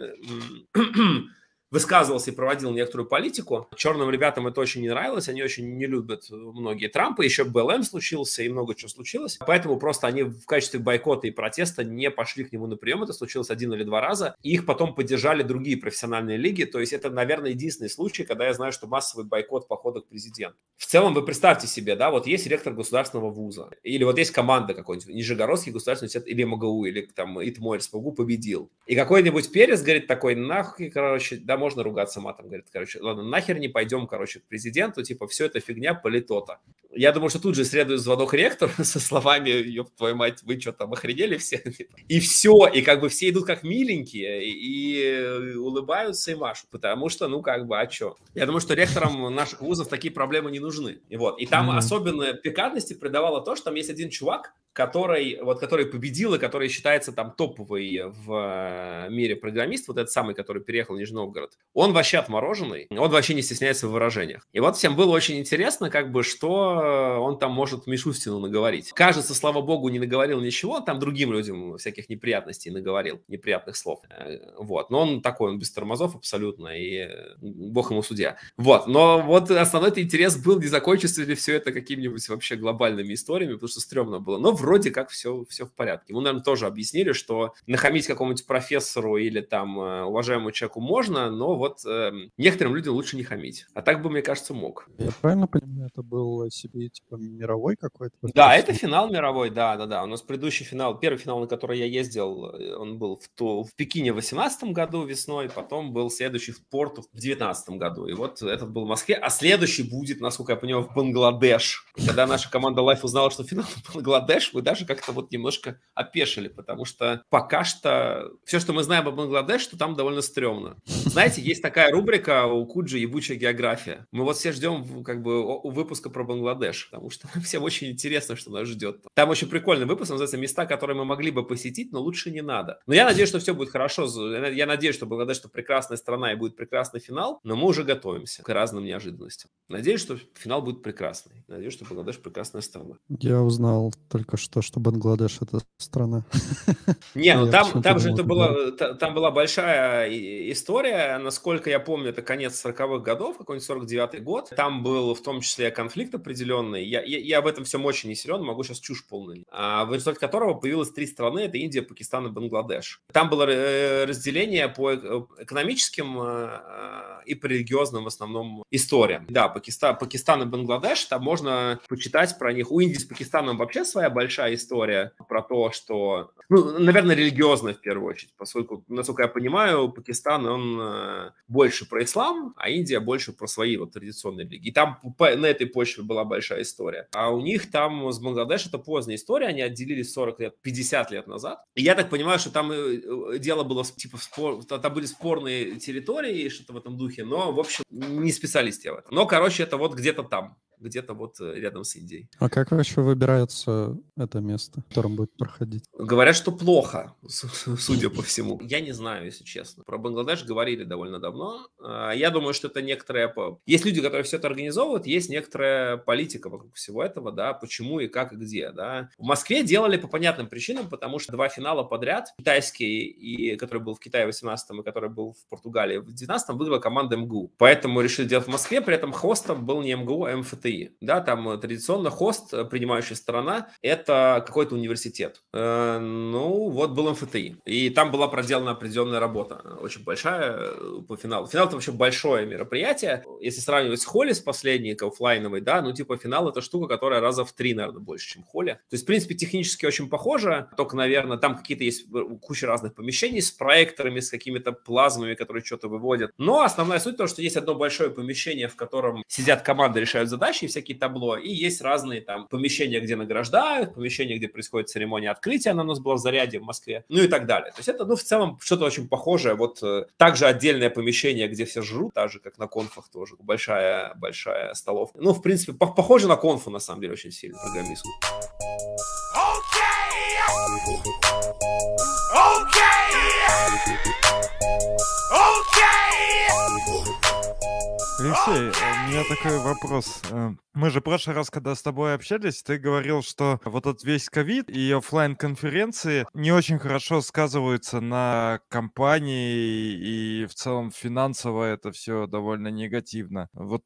высказывался и проводил некоторую политику. Черным ребятам это очень не нравилось, они очень не любят многие Трампа, еще БЛМ случился и много чего случилось. Поэтому просто они в качестве бойкота и протеста не пошли к нему на прием, это случилось один или два раза. И их потом поддержали другие профессиональные лиги, то есть это, наверное, единственный случай, когда я знаю, что массовый бойкот похода к президенту. В целом вы представьте себе, да, вот есть ректор государственного вуза, или вот есть команда какой-нибудь, Нижегородский государственный университет или МГУ, или там ИТМО, СПГУ победил. И какой-нибудь Перес говорит такой, нахуй, короче, да, можно ругаться матом, говорит, короче, ладно, нахер не пойдем, короче, к президенту, типа, все это фигня, политота. Я думаю, что тут же следует звонок ректору со словами, ёб твою мать, вы что там охренели все? И все, и как бы все идут как миленькие, и улыбаются и машут, потому что, ну, как бы, а что? Я думаю, что ректорам наших вузов такие проблемы не нужны. И вот, и там mm-hmm. особенно пикантности придавало то, что там есть один чувак, который, вот, который победил и который считается там топовый в э, мире программист, вот этот самый, который переехал в Нижний Новгород, он вообще отмороженный, он вообще не стесняется в выражениях. И вот всем было очень интересно, как бы, что он там может Мишустину наговорить. Кажется, слава богу, не наговорил ничего, там другим людям всяких неприятностей наговорил, неприятных слов. Э, вот, но он такой, он без тормозов абсолютно, и бог ему судья. Вот, но вот основной интерес был, не закончится ли все это какими-нибудь вообще глобальными историями, потому что стрёмно было. Но вроде как все, все в порядке. Ему, наверное, тоже объяснили, что нахамить какому-нибудь профессору или там э, уважаемому человеку можно, но вот э, некоторым людям лучше не хамить. А так бы, мне кажется, мог. Я правильно понимаю, это был себе типа мировой какой-то? Да, это финал мировой, да, да, да. У нас предыдущий финал, первый финал, на который я ездил, э, он был в, то, в Пекине в 2018 году весной, потом был следующий в Порту в 2019 году. И вот этот был в Москве, а следующий будет, насколько я понимаю, в Бангладеш. Когда наша команда Life узнала, что финал в Бангладеш, мы даже как-то вот немножко опешили, потому что пока что все, что мы знаем об Бангладеш, что там довольно стрёмно. Знаете, есть такая рубрика у Куджи «Ебучая география». Мы вот все ждем как бы у выпуска про Бангладеш, потому что всем очень интересно, что нас ждет. Там очень прикольный выпуск, называется «Места, которые мы могли бы посетить, но лучше не надо». Но я надеюсь, что все будет хорошо. Я надеюсь, что Бангладеш – это прекрасная страна и будет прекрасный финал, но мы уже готовимся к разным неожиданностям. Надеюсь, что финал будет прекрасный. Надеюсь, что Бангладеш – прекрасная страна. Я узнал только что, что Бангладеш это страна. Не, ну там, там же это была, там была большая история, насколько я помню, это конец 40-х годов, какой-нибудь 49-й год. Там был в том числе конфликт определенный. Я, я, я в этом всем очень не силен, могу сейчас чушь полную. А в результате которого появилось три страны, это Индия, Пакистан и Бангладеш. Там было э, разделение по э, экономическим э, и по религиозным в основном историям. Да, Пакистан, Пакистан и Бангладеш, там можно почитать про них. У Индии с Пакистаном вообще своя большая история про то, что, ну, наверное, религиозная в первую очередь, поскольку, насколько я понимаю, Пакистан, он э, больше про ислам, а Индия больше про свои вот традиционные религии. И там на этой почве была большая история. А у них там с Бангладеш это поздняя история, они отделились 40 лет, 50 лет назад. И я так понимаю, что там э, дело было типа спор, там были спорные территории, что-то в этом духе, но, в общем, не специалист я в этом. Но, короче, это вот где-то там где-то вот э, рядом с Индией. А как вообще выбирается это место, в котором будет проходить? Говорят, что плохо, судя по всему. Я не знаю, если честно. Про Бангладеш говорили довольно давно. А, я думаю, что это некоторая... Есть люди, которые все это организовывают, есть некоторая политика вокруг всего этого, да, почему и как и где, да. В Москве делали по понятным причинам, потому что два финала подряд, китайский, и, который был в Китае в 18 и который был в Португалии в 19 выиграла команда МГУ. Поэтому решили делать в Москве, при этом хостом был не МГУ, а МФТ МФТИ. Да, там э, традиционно хост, э, принимающая сторона, это какой-то университет. Э, ну, вот был МФТИ. И там была проделана определенная работа, очень большая по финалу. Финал это вообще большое мероприятие. Если сравнивать с Холли с последней, офлайновой, да, ну, типа финал это штука, которая раза в три, наверное, больше, чем Холли. То есть, в принципе, технически очень похоже, только, наверное, там какие-то есть куча разных помещений с проекторами, с какими-то плазмами, которые что-то выводят. Но основная суть то, что есть одно большое помещение, в котором сидят команды, решают задачи, задачи, всякие табло, и есть разные там помещения, где награждают, помещения, где происходит церемония открытия, она у нас была в Заряде в Москве, ну и так далее. То есть это, ну, в целом, что-то очень похожее. Вот э, также отдельное помещение, где все жрут, так же, как на конфах тоже. Большая, большая столовка. Ну, в принципе, по похоже на конфу, на самом деле, очень сильно, программистскую. Крис, Алексей, у меня такой вопрос. Э, мы же в прошлый раз, когда с тобой общались, ты говорил, что вот этот весь ковид и офлайн конференции не очень хорошо сказываются на компании и в целом финансово это все довольно негативно. Вот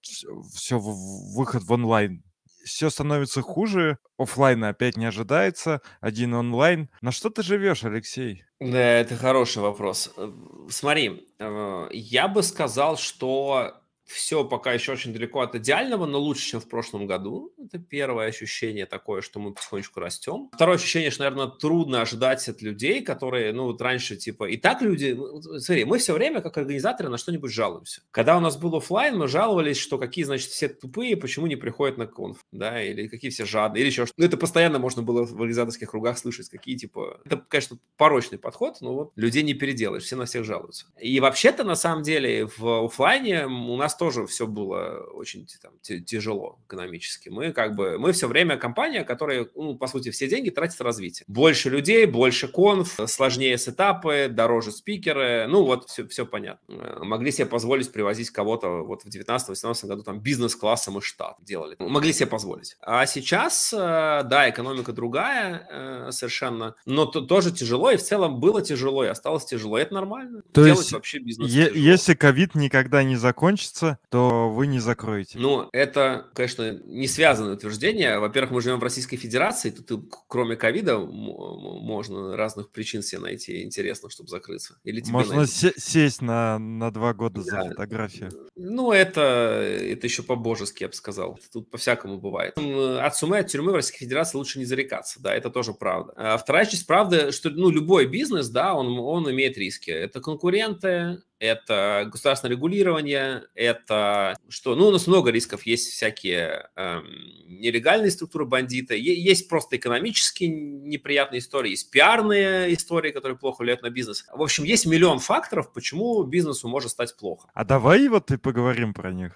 все выход в онлайн все становится хуже, офлайна опять не ожидается, один онлайн. На что ты живешь, Алексей? Да, это хороший вопрос. Э, смотри, э, я бы сказал, что все пока еще очень далеко от идеального, но лучше, чем в прошлом году. Это первое ощущение такое, что мы потихонечку растем. Второе ощущение, что, наверное, трудно ожидать от людей, которые, ну, вот раньше, типа, и так люди... Ну, смотри, мы все время, как организаторы, на что-нибудь жалуемся. Когда у нас был офлайн, мы жаловались, что какие, значит, все тупые, почему не приходят на конф, да, или какие все жадные, или еще что-то. Ну, это постоянно можно было в организаторских кругах слышать, какие, типа... Это, конечно, порочный подход, но вот людей не переделаешь, все на всех жалуются. И вообще-то, на самом деле, в офлайне у нас тоже все было очень там, тяжело экономически. Мы как бы, мы все время компания, которая, ну, по сути, все деньги тратит в развитие. Больше людей, больше конф, сложнее сетапы, дороже спикеры, ну вот все, все понятно. Могли себе позволить привозить кого-то вот в 19-18 году там бизнес-классом и штат делали. Могли себе позволить. А сейчас, э, да, экономика другая э, совершенно, но то, тоже тяжело, и в целом было тяжело, и осталось тяжело, это нормально. То Делать есть, вообще бизнес е- если ковид никогда не закончится, то вы не закроете. Ну, это, конечно, не связанное утверждение. Во-первых, мы живем в Российской Федерации, тут кроме ковида можно разных причин себе найти интересно, чтобы закрыться. Или можно сесть на, на два года да. за фотографию. Ну, это, это еще по-божески, я бы сказал. Тут по-всякому бывает. От суммы, от тюрьмы в Российской Федерации лучше не зарекаться, да, это тоже правда. А вторая часть правды, что, ну, любой бизнес, да, он, он имеет риски. Это конкуренты, это государственное регулирование, это что? Ну, у нас много рисков. Есть всякие эм, нелегальные структуры бандита, есть просто экономические неприятные истории, есть пиарные истории, которые плохо влияют на бизнес. В общем, есть миллион факторов, почему бизнесу может стать плохо. А давай вот и поговорим про них.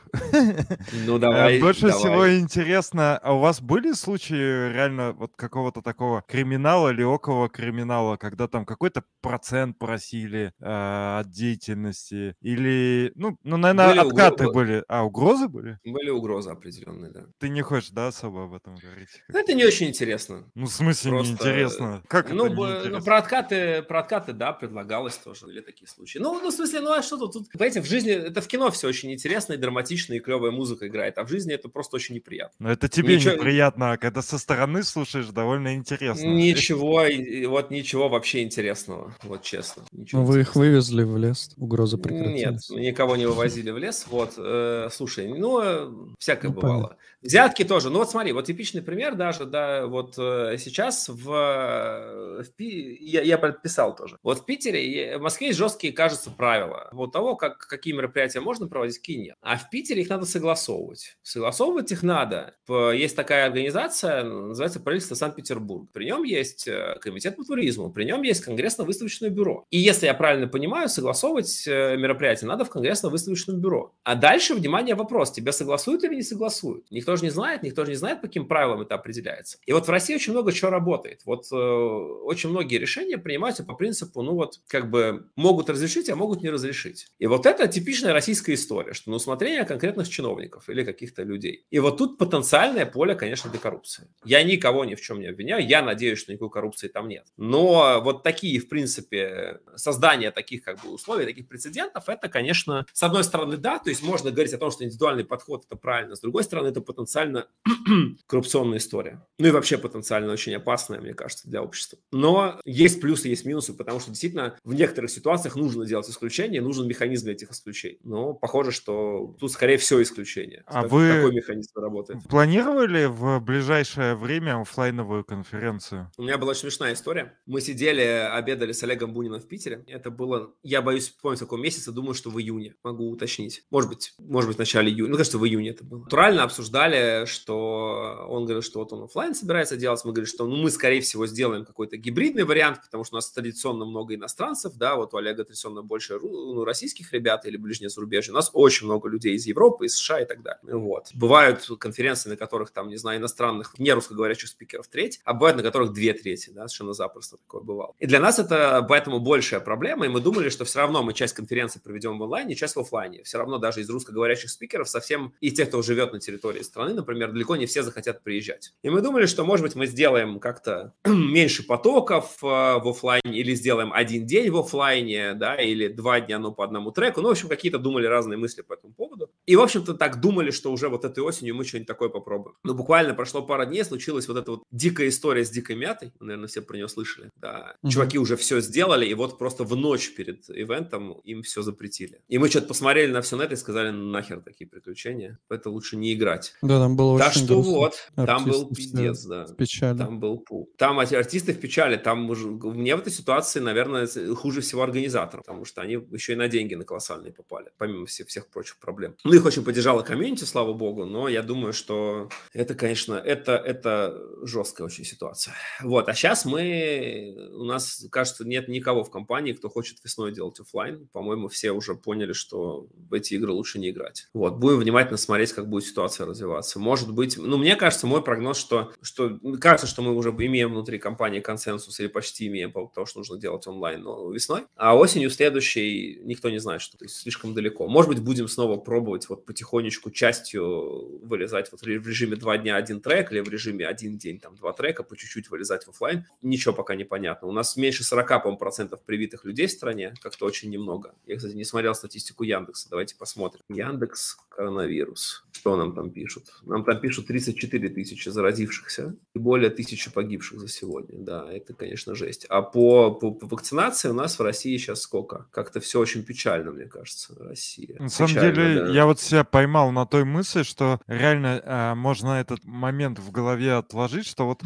Ну, давай. Э, больше давай. всего интересно, а у вас были случаи реально вот какого-то такого криминала или около криминала, когда там какой-то процент просили э, от деятельности, деятельности? Или, ну, ну наверное, были откаты угро... были. А, угрозы были? Были угрозы определенные, да. Ты не хочешь, да, особо об этом говорить? Ну, это не очень интересно. Ну, в смысле Просто... неинтересно? Как ну, это б... ну, про откаты, про откаты, да, предлагалось тоже, или такие случаи. Ну, ну, в смысле, ну, а что тут? тут? Понимаете, в жизни, это в кино все очень интересно и драматично, и клевая музыка играет, а в жизни это просто очень неприятно. Но это тебе ничего... неприятно, а когда со стороны слушаешь, довольно интересно. Ничего, вот ничего вообще интересного, вот честно. Ничего ну, вы их вывезли в лес, угрозы угроза прекратилась. Нет, никого не вывозили в лес. Вот, э, слушай, ну, э, всякое ну, бывало. Понятно. Взятки тоже. Ну, вот смотри, вот типичный пример даже, да, вот э, сейчас в, в я, я подписал тоже. Вот в Питере, в Москве есть жесткие, кажется, правила. Вот того, как, какие мероприятия можно проводить, какие нет. А в Питере их надо согласовывать. Согласовывать их надо. Есть такая организация, называется правительство Санкт-Петербург. При нем есть э, комитет по туризму, при нем есть конгрессно-выставочное бюро. И если я правильно понимаю, согласовывать Э, мероприятие надо в конгрессно-выставочном бюро. А дальше, внимание, вопрос, тебя согласуют или не согласуют? Никто же не знает, никто же не знает, по каким правилам это определяется. И вот в России очень много чего работает. Вот э, очень многие решения принимаются по принципу, ну вот, как бы могут разрешить, а могут не разрешить. И вот это типичная российская история, что на усмотрение конкретных чиновников или каких-то людей. И вот тут потенциальное поле, конечно, для коррупции. Я никого ни в чем не обвиняю, я надеюсь, что никакой коррупции там нет. Но вот такие, в принципе, создание таких как бы условий, таких прецедентов прецедентов, это, конечно, с одной стороны, да, то есть можно говорить о том, что индивидуальный подход – это правильно, с другой стороны, это потенциально коррупционная история. Ну и вообще потенциально очень опасная, мне кажется, для общества. Но есть плюсы, есть минусы, потому что действительно в некоторых ситуациях нужно делать исключения, нужен механизм для этих исключений. Но похоже, что тут скорее все исключение. А вы такой механизм работает. Планировали в ближайшее время офлайновую конференцию? У меня была очень смешная история. Мы сидели, обедали с Олегом Буниным в Питере. Это было, я боюсь помнить, каком месяце, думаю, что в июне, могу уточнить. Может быть, может быть, в начале июня. Ну, кажется, в июне это было. Натурально обсуждали, что он говорил, что вот он офлайн собирается делать, мы говорили, что ну, мы, скорее всего, сделаем какой-то гибридный вариант, потому что у нас традиционно много иностранцев, да, вот у Олега традиционно больше ну, российских ребят или ближнее зарубежье. У нас очень много людей из Европы, из США и так далее. Вот. Бывают конференции, на которых там, не знаю, иностранных, не русскоговорящих спикеров треть, а бывают, на которых две трети, да, совершенно запросто такое бывало. И для нас это поэтому большая проблема, и мы думали, что все равно мы часть конференции проведем в онлайне, часть в офлайне. Все равно даже из русскоговорящих спикеров совсем, и тех, кто живет на территории страны, например, далеко не все захотят приезжать. И мы думали, что, может быть, мы сделаем как-то меньше потоков э, в офлайне или сделаем один день в офлайне, да, или два дня, ну, по одному треку. Ну, в общем, какие-то думали разные мысли по этому поводу. И, в общем-то, так думали, что уже вот этой осенью мы что-нибудь такое попробуем. Но буквально прошло пара дней, случилась вот эта вот дикая история с дикой мятой. Вы, наверное, все про нее слышали. Да. Mm-hmm. Чуваки уже все сделали, и вот просто в ночь перед ивентом им все запретили. И мы что-то посмотрели на все на это и сказали, нахер такие приключения. Это лучше не играть. Да, там было так очень что вот, там был пиздец, да. В печали. Там был пул. Там артисты в печали. Там уже, мне в этой ситуации, наверное, хуже всего организаторам, потому что они еще и на деньги на колоссальные попали, помимо всех, всех прочих проблем. Ну, их очень поддержала комьюнити, слава богу, но я думаю, что это, конечно, это, это жесткая очень ситуация. Вот, а сейчас мы, у нас, кажется, нет никого в компании, кто хочет весной делать офлайн. По-моему, все уже поняли, что в эти игры лучше не играть. Вот, будем внимательно смотреть, как будет ситуация развиваться. Может быть, ну, мне кажется, мой прогноз, что, что кажется, что мы уже имеем внутри компании консенсус или почти имеем по тому, что нужно делать онлайн но весной. А осенью следующей никто не знает, что то есть слишком далеко. Может быть, будем снова пробовать вот потихонечку частью вылезать вот в режиме два дня один трек или в режиме один день там два трека, по чуть-чуть вылезать в офлайн. Ничего пока не понятно. У нас меньше 40, по процентов привитых людей в стране, как-то очень немного. Я, кстати, не смотрел статистику Яндекса. Давайте посмотрим. Яндекс коронавирус. Что нам там пишут? Нам там пишут 34 тысячи заразившихся и более тысячи погибших за сегодня. Да, это, конечно, жесть. А по, по, по вакцинации у нас в России сейчас сколько? Как-то все очень печально, мне кажется, Россия. На самом печально, деле, да. я вот себя поймал на той мысли, что реально э, можно этот момент в голове отложить, что вот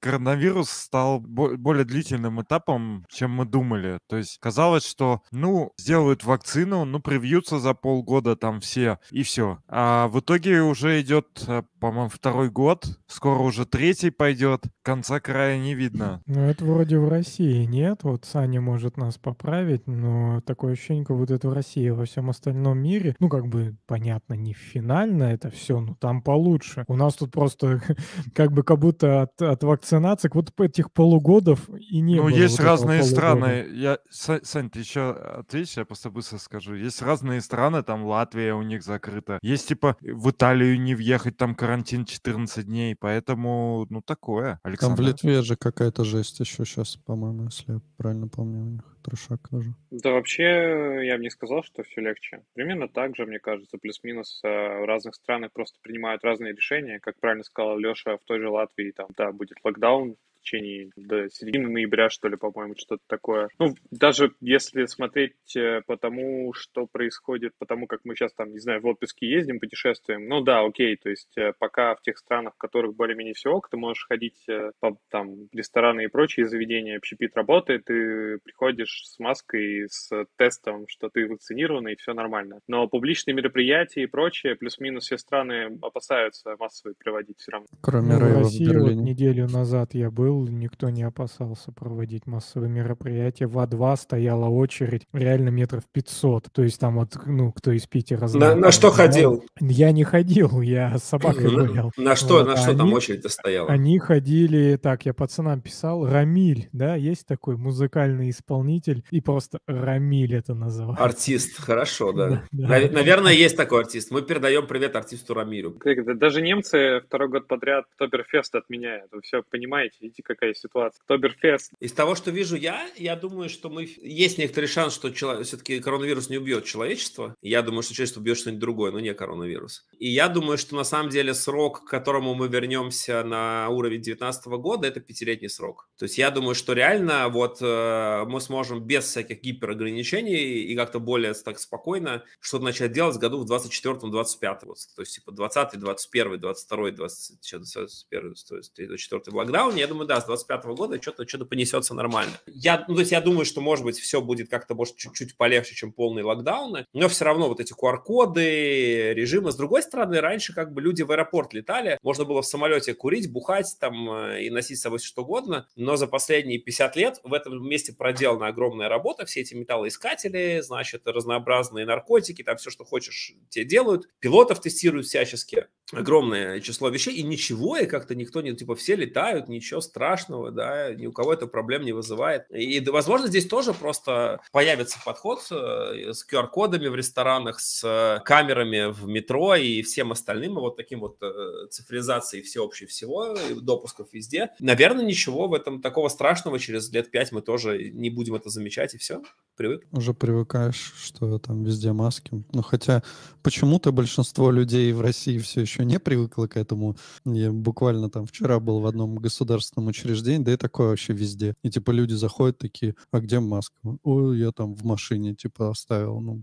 коронавирус стал более длительным этапом, чем мы думали. То есть казалось, что, ну, сделают вакцину, ну, привьются за полгода там все, и все. А в итоге уже идет, э, по-моему, второй год, скоро уже третий пойдет, конца края не видно. Ну, это вроде в России нет, вот Саня может нас поправить, но такое ощущение, как будто это в России, во всем остальном мире, ну, как бы, понятно, не финально это все, но там получше. У нас тут просто как бы как будто от, от вакцинации, вот этих полугодов и не ну, было. Ну, есть вот разные страны. Я, Сань, ты еще ответишь, я просто быстро скажу. Есть разные страны, там Латвия у них закрыта. Есть, типа, в Италию не въехать, там карантин 14 дней, поэтому, ну, такое. Александр. Там в Литве же какая-то жесть еще сейчас, по-моему, если я правильно помню у них. Трешак тоже. Да вообще, я бы не сказал, что все легче. Примерно так же, мне кажется, плюс-минус э, в разных странах просто принимают разные решения. Как правильно сказал Леша, в той же Латвии там, да, будет локдаун, течение до середины ноября, что ли, по-моему, что-то такое. Ну, даже если смотреть э, по тому, что происходит, по тому, как мы сейчас там, не знаю, в отпуске ездим, путешествуем, ну да, окей, то есть э, пока в тех странах, в которых более-менее все ок, ты можешь ходить э, по там рестораны и прочие заведения, общепит работает, ты приходишь с маской, с тестом, что ты вакцинирован, и все нормально. Но публичные мероприятия и прочее, плюс-минус все страны опасаются массово проводить все равно. Кроме ну, в России вот неделю назад я был, был, никто не опасался проводить массовые мероприятия. В А2 стояла очередь реально метров 500. То есть там вот, ну, кто из Питера знает. На, на что ходил? Я не ходил, я с собакой гулял. На что, вот. на что они, там очередь-то стояла? Они ходили, так, я пацанам писал, Рамиль, да, есть такой музыкальный исполнитель, и просто Рамиль это называют. Артист, хорошо, да. Наверное, есть такой артист. Мы передаем привет артисту Рамилю. Даже немцы второй год подряд Тоберфест отменяют. Вы все понимаете, идите какая ситуация. Октоберфест. Из того, что вижу я, я думаю, что мы... Есть некоторый шанс, что человек... все-таки коронавирус не убьет человечество. Я думаю, что человечество убьет что-нибудь другое, но не коронавирус. И я думаю, что на самом деле срок, к которому мы вернемся на уровень 2019 года, это пятилетний срок. То есть я думаю, что реально вот э, мы сможем без всяких гиперограничений и как-то более так спокойно что-то начать делать году в 24-25. Вот, то есть типа 20 21 22 20, 21, 24 локдаун. Я думаю, да, с 25 года что-то что понесется нормально. Я, ну, то есть я думаю, что, может быть, все будет как-то, может, чуть-чуть полегче, чем полные локдауны, но все равно вот эти QR-коды, режимы. С другой стороны, раньше как бы люди в аэропорт летали, можно было в самолете курить, бухать там э, и носить с собой что угодно, но за последние 50 лет в этом месте проделана огромная работа, все эти металлоискатели, значит, разнообразные наркотики, там все, что хочешь, те делают, пилотов тестируют всячески, огромное число вещей, и ничего, и как-то никто не, типа, все летают, ничего страшного, да, ни у кого это проблем не вызывает. И, возможно, здесь тоже просто появится подход э, с QR-кодами в ресторанах, с камерами в метро и всем остальным, и вот таким вот э, цифризацией всеобщей всего, допусков везде. Наверное, ничего в этом такого страшного, через лет пять мы тоже не будем это замечать, и все, привык. Уже привыкаешь, что там везде маски. Ну, хотя почему-то большинство людей в России все еще не привыкло к этому. Я буквально там вчера был в одном государственном учреждении, да и такое вообще везде. И типа люди заходят такие, а где маска? Ой, я там в машине типа оставил. Ну.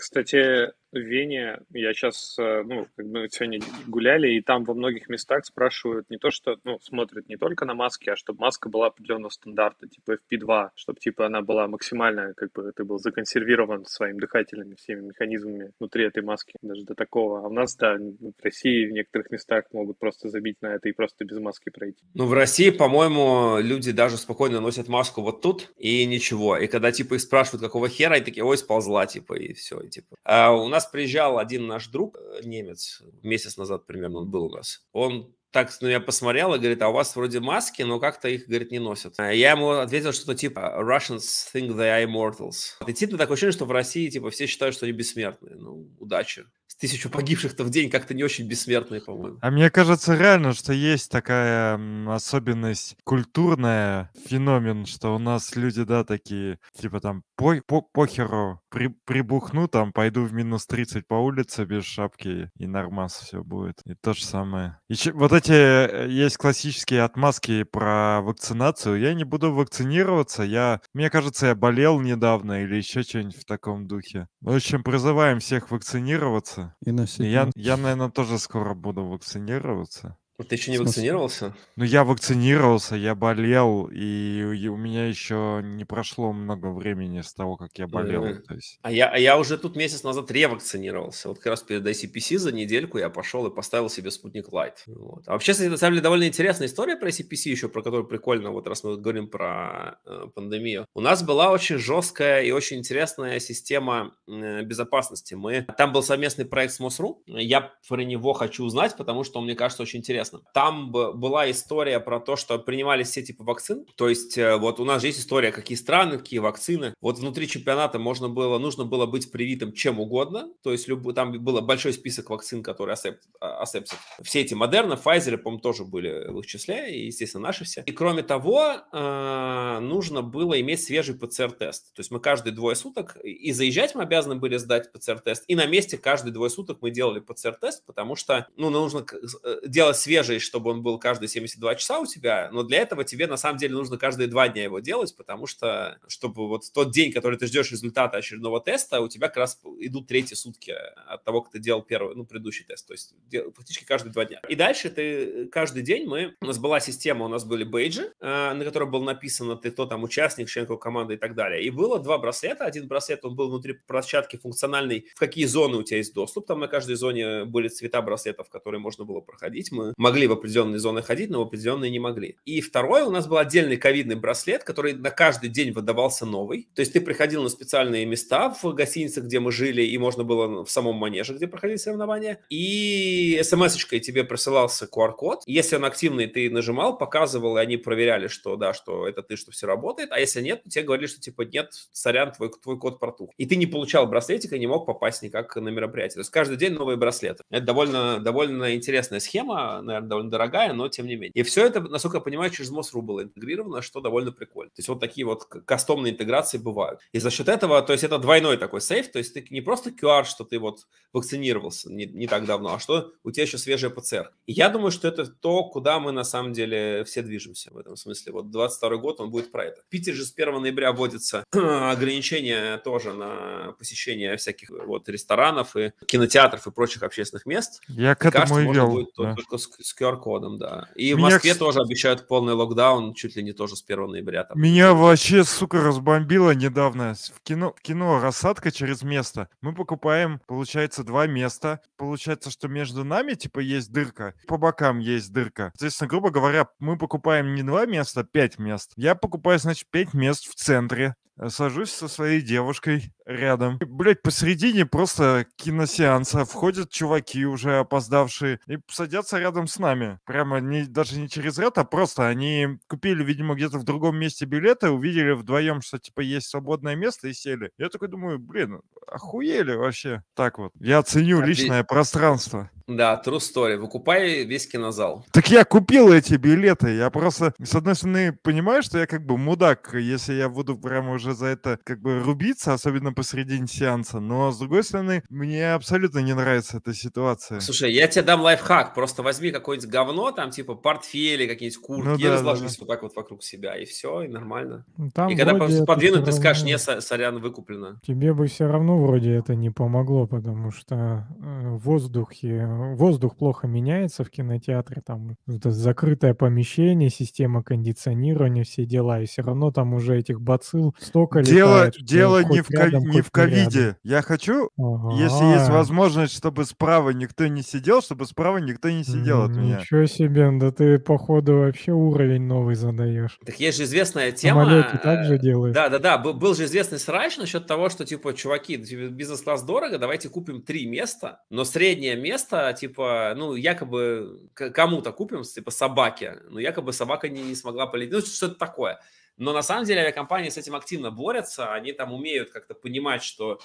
Кстати, в Вене я сейчас, э, ну, как бы сегодня гуляли, и там во многих местах спрашивают не то, что, ну, смотрят не только на маски, а чтобы маска была определенного стандарта, типа FP2, чтобы, типа, она была максимально, как бы, ты был законсервирован своими дыхательными всеми механизмами внутри этой маски, даже до такого. А у нас, да, в России в некоторых местах могут просто забить на это и просто без маски пройти. Ну, в России, по-моему, люди даже спокойно носят маску вот тут, и ничего. И когда, типа, их спрашивают, какого хера, и такие, ой, сползла, типа, и все, типа. А у нас приезжал один наш друг, э, немец, месяц назад примерно он был у нас. Он так на меня посмотрел и говорит, а у вас вроде маски, но как-то их, говорит, не носят. А я ему ответил что-то типа Russians think they are immortals. И действительно такое ощущение, что в России типа все считают, что они бессмертные. Ну, удачи тысячу погибших-то в день как-то не очень бессмертные, по-моему. А мне кажется реально, что есть такая особенность культурная, феномен, что у нас люди, да, такие, типа там, по, по похеру, при, прибухну, там, пойду в минус 30 по улице без шапки, и нормас все будет. И то же самое. Еще, вот эти, э, есть классические отмазки про вакцинацию. Я не буду вакцинироваться, я, мне кажется, я болел недавно или еще что-нибудь в таком духе. В общем, призываем всех вакцинироваться. И носить Я, я, наверное, тоже скоро буду вакцинироваться. Ты еще не вакцинировался? Ну, я вакцинировался, я болел, и, у меня еще не прошло много времени с того, как я болел. Mm-hmm. То есть... а, я, а я уже тут месяц назад ревакцинировался. Вот как раз перед ICPC за недельку я пошел и поставил себе спутник Лайт. Вот. А вообще, кстати, на самом деле, довольно интересная история про ICPC еще, про которую прикольно, вот раз мы говорим про э, пандемию. У нас была очень жесткая и очень интересная система э, безопасности. Мы... Там был совместный проект с МОСРУ. Я про него хочу узнать, потому что он, мне кажется, очень интересный интересно. Там была история про то, что принимались все типы вакцин. То есть э, вот у нас же есть история, какие страны, какие вакцины. Вот внутри чемпионата можно было, нужно было быть привитым чем угодно. То есть люб, там был большой список вакцин, которые асептят. Все эти Модерна, Pfizer, по-моему, тоже были в их числе, и, естественно, наши все. И кроме того, э, нужно было иметь свежий ПЦР-тест. То есть мы каждые двое суток, и заезжать мы обязаны были сдать ПЦР-тест, и на месте каждые двое суток мы делали ПЦР-тест, потому что, ну, нужно э, делать свежий свежий, чтобы он был каждые 72 часа у тебя, но для этого тебе на самом деле нужно каждые два дня его делать, потому что, чтобы вот тот день, который ты ждешь результата очередного теста, у тебя как раз идут третьи сутки от того, как ты делал первый, ну, предыдущий тест, то есть фактически каждые два дня. И дальше ты каждый день мы, у нас была система, у нас были бейджи, э, на котором было написано, ты кто там участник, член команды и так далее. И было два браслета, один браслет, он был внутри площадки функциональный, в какие зоны у тебя есть доступ, там на каждой зоне были цвета браслетов, которые можно было проходить, мы могли в определенные зоны ходить, но в определенные не могли. И второе, у нас был отдельный ковидный браслет, который на каждый день выдавался новый. То есть ты приходил на специальные места в гостиницах, где мы жили, и можно было в самом манеже, где проходили соревнования. И смс-очкой тебе присылался QR-код. Если он активный, ты нажимал, показывал, и они проверяли, что да, что это ты, что все работает. А если нет, то тебе говорили, что типа нет, сорян, твой, твой код протух. И ты не получал браслетик и не мог попасть никак на мероприятие. То есть каждый день новые браслеты. Это довольно, довольно интересная схема, наверное, довольно дорогая, но тем не менее. И все это, насколько я понимаю, через Мосру было интегрировано, что довольно прикольно. То есть вот такие вот кастомные интеграции бывают. И за счет этого, то есть это двойной такой сейф, то есть ты не просто QR, что ты вот вакцинировался не, не так давно, а что у тебя еще свежая ПЦР. И я думаю, что это то, куда мы на самом деле все движемся в этом смысле. Вот 22 год он будет про это. В Питере же с 1 ноября вводится ограничения тоже на посещение всяких вот ресторанов и кинотеатров и прочих общественных мест. Я к этому и вел. Будет да. только с QR-кодом, да. И в Меня, Москве кс- тоже обещают полный локдаун чуть ли не тоже с 1 ноября. Там. Меня вообще, сука, разбомбило недавно. В кино, в кино «Рассадка через место». Мы покупаем, получается, два места. Получается, что между нами, типа, есть дырка. По бокам есть дырка. Соответственно, грубо говоря, мы покупаем не два места, а пять мест. Я покупаю, значит, пять мест в центре. Э, Сажусь со своей девушкой рядом. И, блядь, посередине просто киносеанса входят чуваки уже опоздавшие и садятся рядом с нами. Прямо не, даже не через ряд, а просто они купили, видимо, где-то в другом месте билеты, увидели вдвоем, что типа есть свободное место и сели. Я такой думаю, блин, охуели вообще. Так вот, я ценю личное пространство. Да, true story. Выкупай весь кинозал. Так я купил эти билеты. Я просто, с одной стороны, понимаю, что я как бы мудак, если я буду прямо уже за это как бы рубиться, особенно посредине сеанса. Но, с другой стороны, мне абсолютно не нравится эта ситуация. Слушай, я тебе дам лайфхак. Просто возьми какое-нибудь говно, там типа портфели, какие-нибудь куртки, Ну да, разложись да. вот так вот вокруг себя, и все, и нормально. Ну, Там и когда подвинут, ты скажешь, равно- не, со- сорян, выкуплено. Тебе бы все равно вроде это не помогло, потому что э, в воздухе, воздух плохо меняется в кинотеатре, там это закрытое помещение, система кондиционирования, все дела, и все равно там уже этих бацилл столько Дело, летает, что дело не, в, ко- рядом, не в рядом. ковиде. Я хочу, если есть Ага. возможность, чтобы справа никто не сидел, чтобы справа никто не сидел от меня. Ничего себе, да ты, походу, вообще уровень новый задаешь. Так есть же известная тема. самолете так же э, делаешь? Да, да, да. Был, был же известный срач насчет того, что типа, чуваки, типа, бизнес-класс дорого, давайте купим три места, но среднее место, типа, ну, якобы кому-то купим, типа, собаке, но якобы собака не, не смогла полететь. Ну, что-то такое. Но на самом деле авиакомпании с этим активно борются, они там умеют как-то понимать, что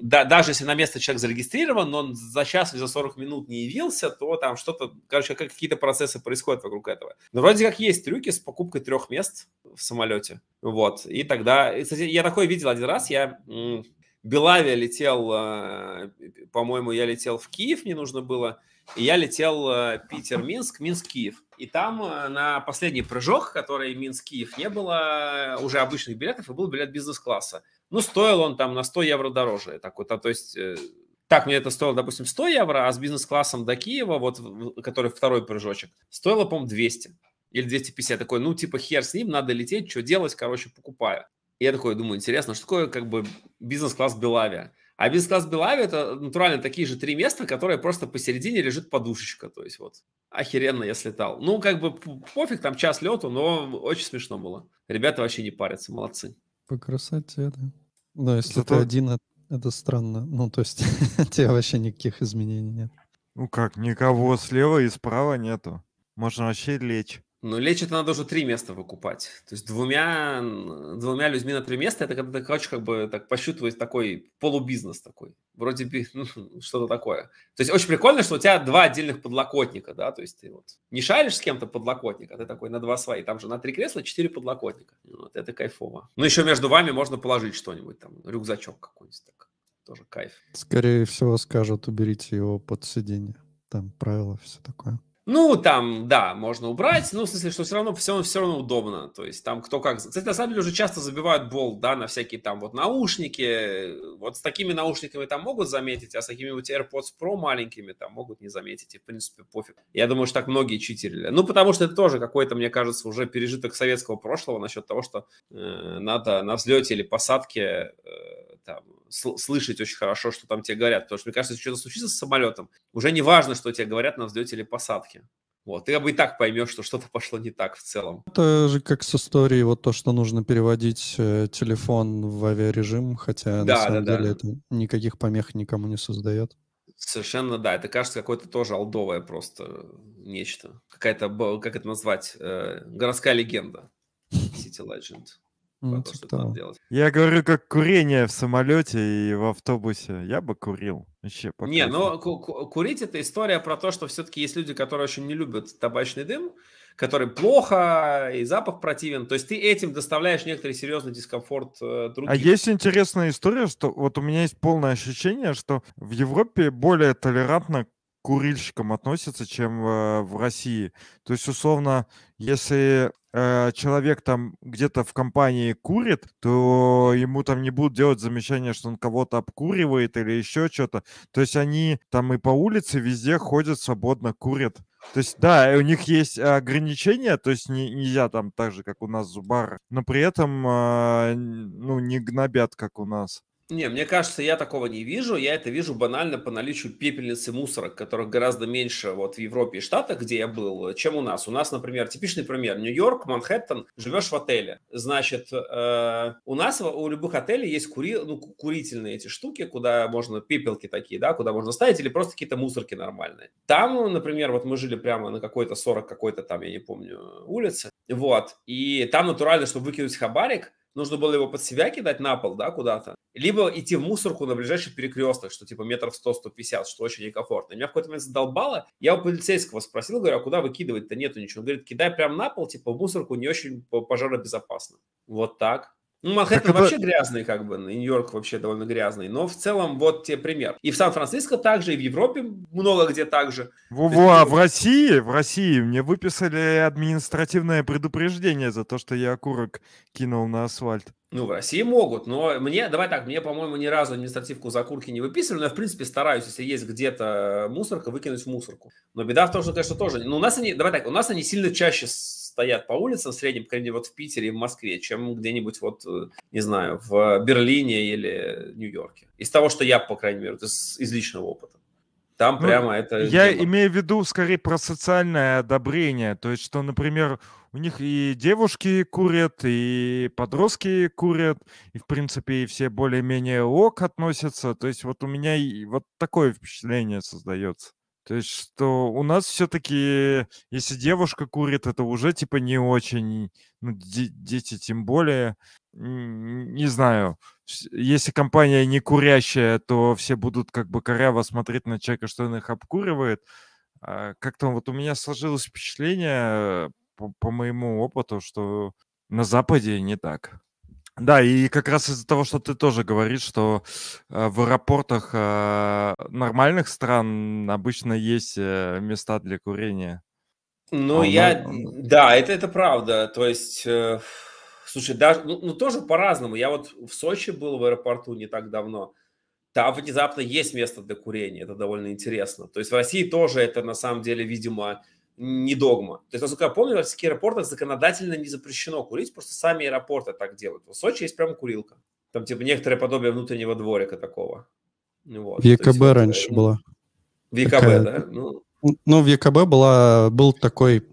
да, даже если на место человек зарегистрирован, но он за час или за 40 минут не явился, то там что-то, короче, как- какие-то процессы происходят вокруг этого. Но вроде как есть трюки с покупкой трех мест в самолете. Вот. И тогда... Кстати, я такое видел один раз. Я Белавия летел, э, по-моему, я летел в Киев, мне нужно было. И я летел э, Питер-Минск, Минск-Киев. И там э, на последний прыжок, который Минск-Киев, не было уже обычных билетов, и был билет бизнес-класса. Ну, стоил он там на 100 евро дороже. Я такой, то, то есть... э, так, мне это стоило, допустим, 100 евро, а с бизнес-классом до Киева, вот, который второй прыжочек, стоило, по-моему, 200 или 250. Такой, ну, типа, хер с ним, надо лететь, что делать, короче, покупаю. И я такой думаю, интересно, что такое, как бы, бизнес-класс Белавия? А бизнес-класс Белавия – это натурально такие же три места, которые просто посередине лежит подушечка. То есть, вот, охеренно я слетал. Ну, как бы, пофиг, там час лету, но очень смешно было. Ребята вообще не парятся, молодцы. По красоте, да. Да, если Зато- ты один, это- это странно. Ну, то есть, у тебя вообще никаких изменений нет. Ну как, никого слева и справа нету. Можно вообще лечь. Ну, лечь это надо уже три места выкупать. То есть двумя, двумя людьми на три места, это когда хочешь как бы так посчитывать такой полубизнес такой. Вроде би- ну, что-то такое. То есть очень прикольно, что у тебя два отдельных подлокотника, да, то есть ты вот не шаришь с кем-то подлокотник, а ты такой на два свои. Там же на три кресла четыре подлокотника. Вот это кайфово. Ну, еще между вами можно положить что-нибудь там, рюкзачок какой-нибудь так. Тоже кайф. Скорее всего, скажут, уберите его под сиденье. Там правила, все такое. Ну, там, да, можно убрать, ну, в смысле, что все равно, все, все равно удобно, то есть там кто как... Кстати, на самом деле уже часто забивают болт, да, на всякие там вот наушники, вот с такими наушниками там могут заметить, а с какими-нибудь AirPods Pro маленькими там могут не заметить, и, в принципе, пофиг. Я думаю, что так многие читерили. Ну, потому что это тоже какой-то, мне кажется, уже пережиток советского прошлого насчет того, что э, надо на взлете или посадке э, там, сл- слышать очень хорошо, что там тебе говорят, потому что, мне кажется, если что-то случится с самолетом, уже не важно, что тебе говорят на взлете или посадке. Вот, ты как бы и так поймешь, что что-то пошло не так в целом. Это же как с историей, вот то, что нужно переводить э, телефон в авиарежим, хотя на Да, самом да, да. деле это никаких помех никому не создает. Совершенно, да, это кажется какое-то тоже алдовое просто нечто. Какая-то, как это назвать, э, городская легенда. City Legend. Ну, типа что того. делать. Я говорю, как курение в самолете и в автобусе. Я бы курил. Вообще, Не, но ку- ку- курить это история про то, что все-таки есть люди, которые очень не любят табачный дым, который плохо и запах противен. То есть ты этим доставляешь некоторый серьезный дискомфорт э, другим. А есть интересная история, что вот у меня есть полное ощущение, что в Европе более толерантно к курильщикам относятся, чем э, в России. То есть, условно, если э, человек там где-то в компании курит, то ему там не будут делать замечания, что он кого-то обкуривает или еще что-то. То есть они там и по улице везде ходят свободно, курят. То есть, да, у них есть ограничения, то есть не, нельзя там так же, как у нас зубар, но при этом, а, ну, не гнобят, как у нас. Не, мне кажется, я такого не вижу. Я это вижу банально по наличию пепельницы мусорок, которых гораздо меньше вот в Европе и Штатах, где я был, чем у нас. У нас, например, типичный пример. Нью-Йорк, Манхэттен, живешь в отеле. Значит, э, у нас у любых отелей есть кури, ну, курительные эти штуки, куда можно, пепелки такие, да, куда можно ставить, или просто какие-то мусорки нормальные. Там, например, вот мы жили прямо на какой-то 40 какой-то там, я не помню, улице. Вот. И там натурально, чтобы выкинуть хабарик, нужно было его под себя кидать на пол, да, куда-то, либо идти в мусорку на ближайший перекресток, что типа метров 100-150, что очень некомфортно. Меня в какой-то момент задолбало. Я у полицейского спросил, говорю, а куда выкидывать-то нету ничего. Он говорит, кидай прямо на пол, типа в мусорку не очень пожаробезопасно. Вот так. Ну, Манхэттен это... вообще грязный, как бы, Нью-Йорк вообще довольно грязный, но в целом вот тебе пример. И в Сан-Франциско также, и в Европе много где также. Во-во, а в России, в России мне выписали административное предупреждение за то, что я окурок кинул на асфальт. Ну, в России могут, но мне, давай так, мне, по-моему, ни разу административку за курки не выписывали, но я, в принципе, стараюсь, если есть где-то мусорка, выкинуть в мусорку. Но беда в том, что, конечно, тоже, ну, у нас они, давай так, у нас они сильно чаще стоят по улицам, в среднем, по крайней мере, вот в Питере и в Москве, чем где-нибудь вот, э, не знаю, в Берлине или Нью-Йорке. Из того, что я, по крайней мере, из, из личного опыта. Там ну, прямо это... Я дело. имею в виду скорее про социальное одобрение. То есть, что, например, у них и девушки курят, и подростки курят, и, в принципе, и все более-менее ок относятся. То есть, вот у меня и вот такое впечатление создается. То есть, что у нас все-таки, если девушка курит, это уже типа не очень, ну, дети тем более, не знаю, если компания не курящая, то все будут как бы коряво смотреть на человека, что он их обкуривает. А как-то вот у меня сложилось впечатление по, по моему опыту, что на Западе не так. Да, и как раз из-за того, что ты тоже говоришь, что э, в аэропортах э, нормальных стран обычно есть э, места для курения. Ну, а я... Да, это, это правда. То есть... Э Слушай, даже, ну, ну тоже по-разному. Я вот в Сочи был в аэропорту не так давно. Там внезапно есть место для курения. Это довольно интересно. То есть в России тоже это на самом деле, видимо, не догма. То есть, насколько я помню, в российских аэропортах законодательно не запрещено курить, просто сами аэропорты так делают. В Сочи есть прям курилка. Там типа некоторое подобие внутреннего дворика такого. Вот. В ЕКБ есть, раньше вот, была. В ЕКБ, такая... да? Ну... ну, в ЕКБ была, был такой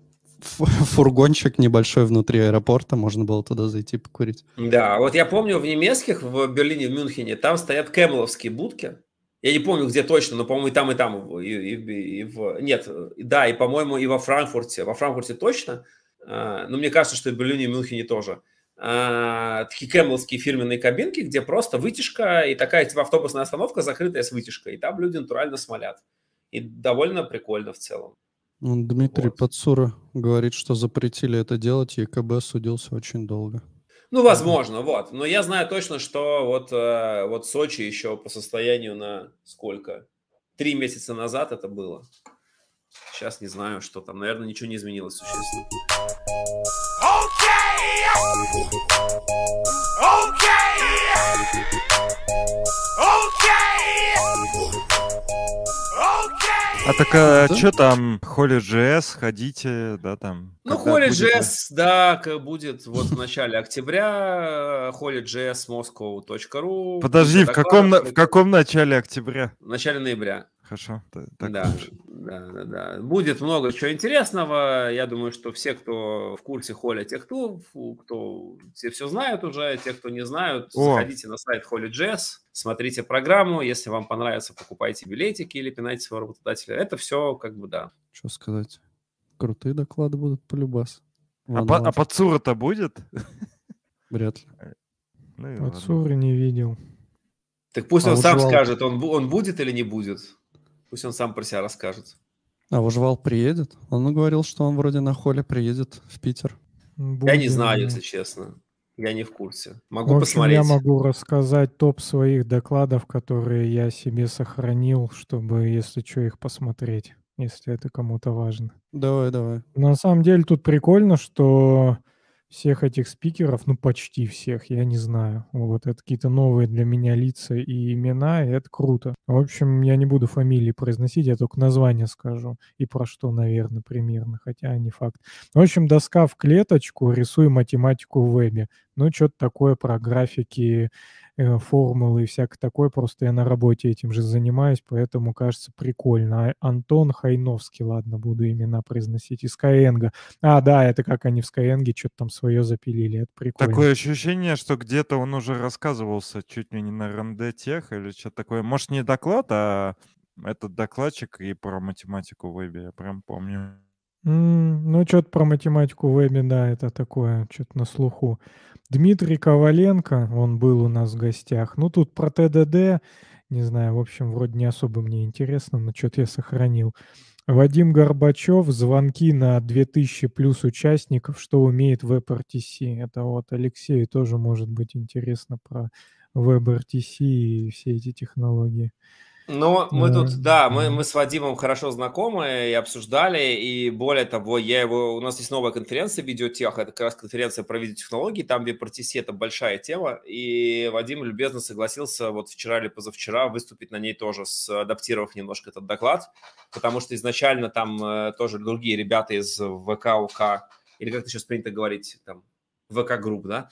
фургончик небольшой внутри аэропорта, можно было туда зайти покурить. Да, вот я помню в немецких, в Берлине, в Мюнхене, там стоят кэмеловские будки. Я не помню, где точно, но, по-моему, и там, и там. И, и, и в... Нет, да, и, по-моему, и во Франкфурте. Во Франкфурте точно. А, но мне кажется, что и в Берлине, и в Мюнхене тоже. А, такие кэмеловские фирменные кабинки, где просто вытяжка и такая типа автобусная остановка, закрытая с вытяжкой. И там люди натурально смолят. И довольно прикольно в целом. Дмитрий вот. Подсура говорит, что запретили это делать, и ЕКБ судился очень долго. Ну, возможно, вот. Но я знаю точно, что вот, э, вот Сочи еще по состоянию на сколько? Три месяца назад это было. Сейчас не знаю, что там. Наверное, ничего не изменилось существенно. Okay! Okay! Okay! А так а, что там, Holy.js, ходите, да, там? Ну, Holy.js, да, будет вот в начале октября, holy.js.moscow.ru. Подожди, в каком, в каком начале октября? В начале ноября. Хорошо. Так да, да, да, да. Будет много чего интересного. Я думаю, что все, кто в курсе Холли, те, кто, кто все все знают уже, те, кто не знают, О. заходите на сайт Холли Jazz, смотрите программу. Если вам понравится, покупайте билетики или пинайте своего работодателя. Это все как бы да. Что сказать? Крутые доклады будут по любас. А, по, а подсура-то будет? Вряд ли. Ну, Подсуры не видел. Так пусть а он сам скажет, он, он будет или не будет. Пусть он сам про себя расскажет. А Ужвал приедет? Он говорил, что он вроде на холле приедет в Питер. Будет, я не знаю, если честно. Я не в курсе. Могу в общем, посмотреть. Я могу рассказать топ своих докладов, которые я себе сохранил, чтобы, если что, их посмотреть, если это кому-то важно. Давай, давай. На самом деле тут прикольно, что всех этих спикеров, ну почти всех, я не знаю. Вот это какие-то новые для меня лица и имена, и это круто. В общем, я не буду фамилии произносить, я только название скажу. И про что, наверное, примерно, хотя не факт. В общем, доска в клеточку, рисуй математику в вебе. Ну, что-то такое про графики, э, формулы и всякое такое. Просто я на работе этим же занимаюсь, поэтому кажется прикольно. А Антон Хайновский, ладно, буду имена произносить, из Skyeng. А, да, это как они в Skyeng что-то там свое запилили, это прикольно. Такое ощущение, что где-то он уже рассказывался чуть ли не на РНД Тех или что-то такое. Может, не доклад, а этот докладчик и про математику в вебе, я прям помню. М, ну, что-то про математику в вебе, да, это такое, что-то на слуху. Дмитрий Коваленко, он был у нас в гостях. Ну, тут про ТДД, не знаю, в общем, вроде не особо мне интересно, но что-то я сохранил. Вадим Горбачев, звонки на 2000 плюс участников, что умеет WebRTC. Это вот Алексею тоже может быть интересно про WebRTC и все эти технологии. Ну, мы тут, да, мы, мы с Вадимом хорошо знакомы и обсуждали, и более того, я его, у нас есть новая конференция видеотех, это как раз конференция про видеотехнологии, там WebRTC это большая тема, и Вадим любезно согласился вот вчера или позавчера выступить на ней тоже, с, адаптировав немножко этот доклад, потому что изначально там э, тоже другие ребята из ВК, УК, или как это сейчас принято говорить, там, ВК-групп, да,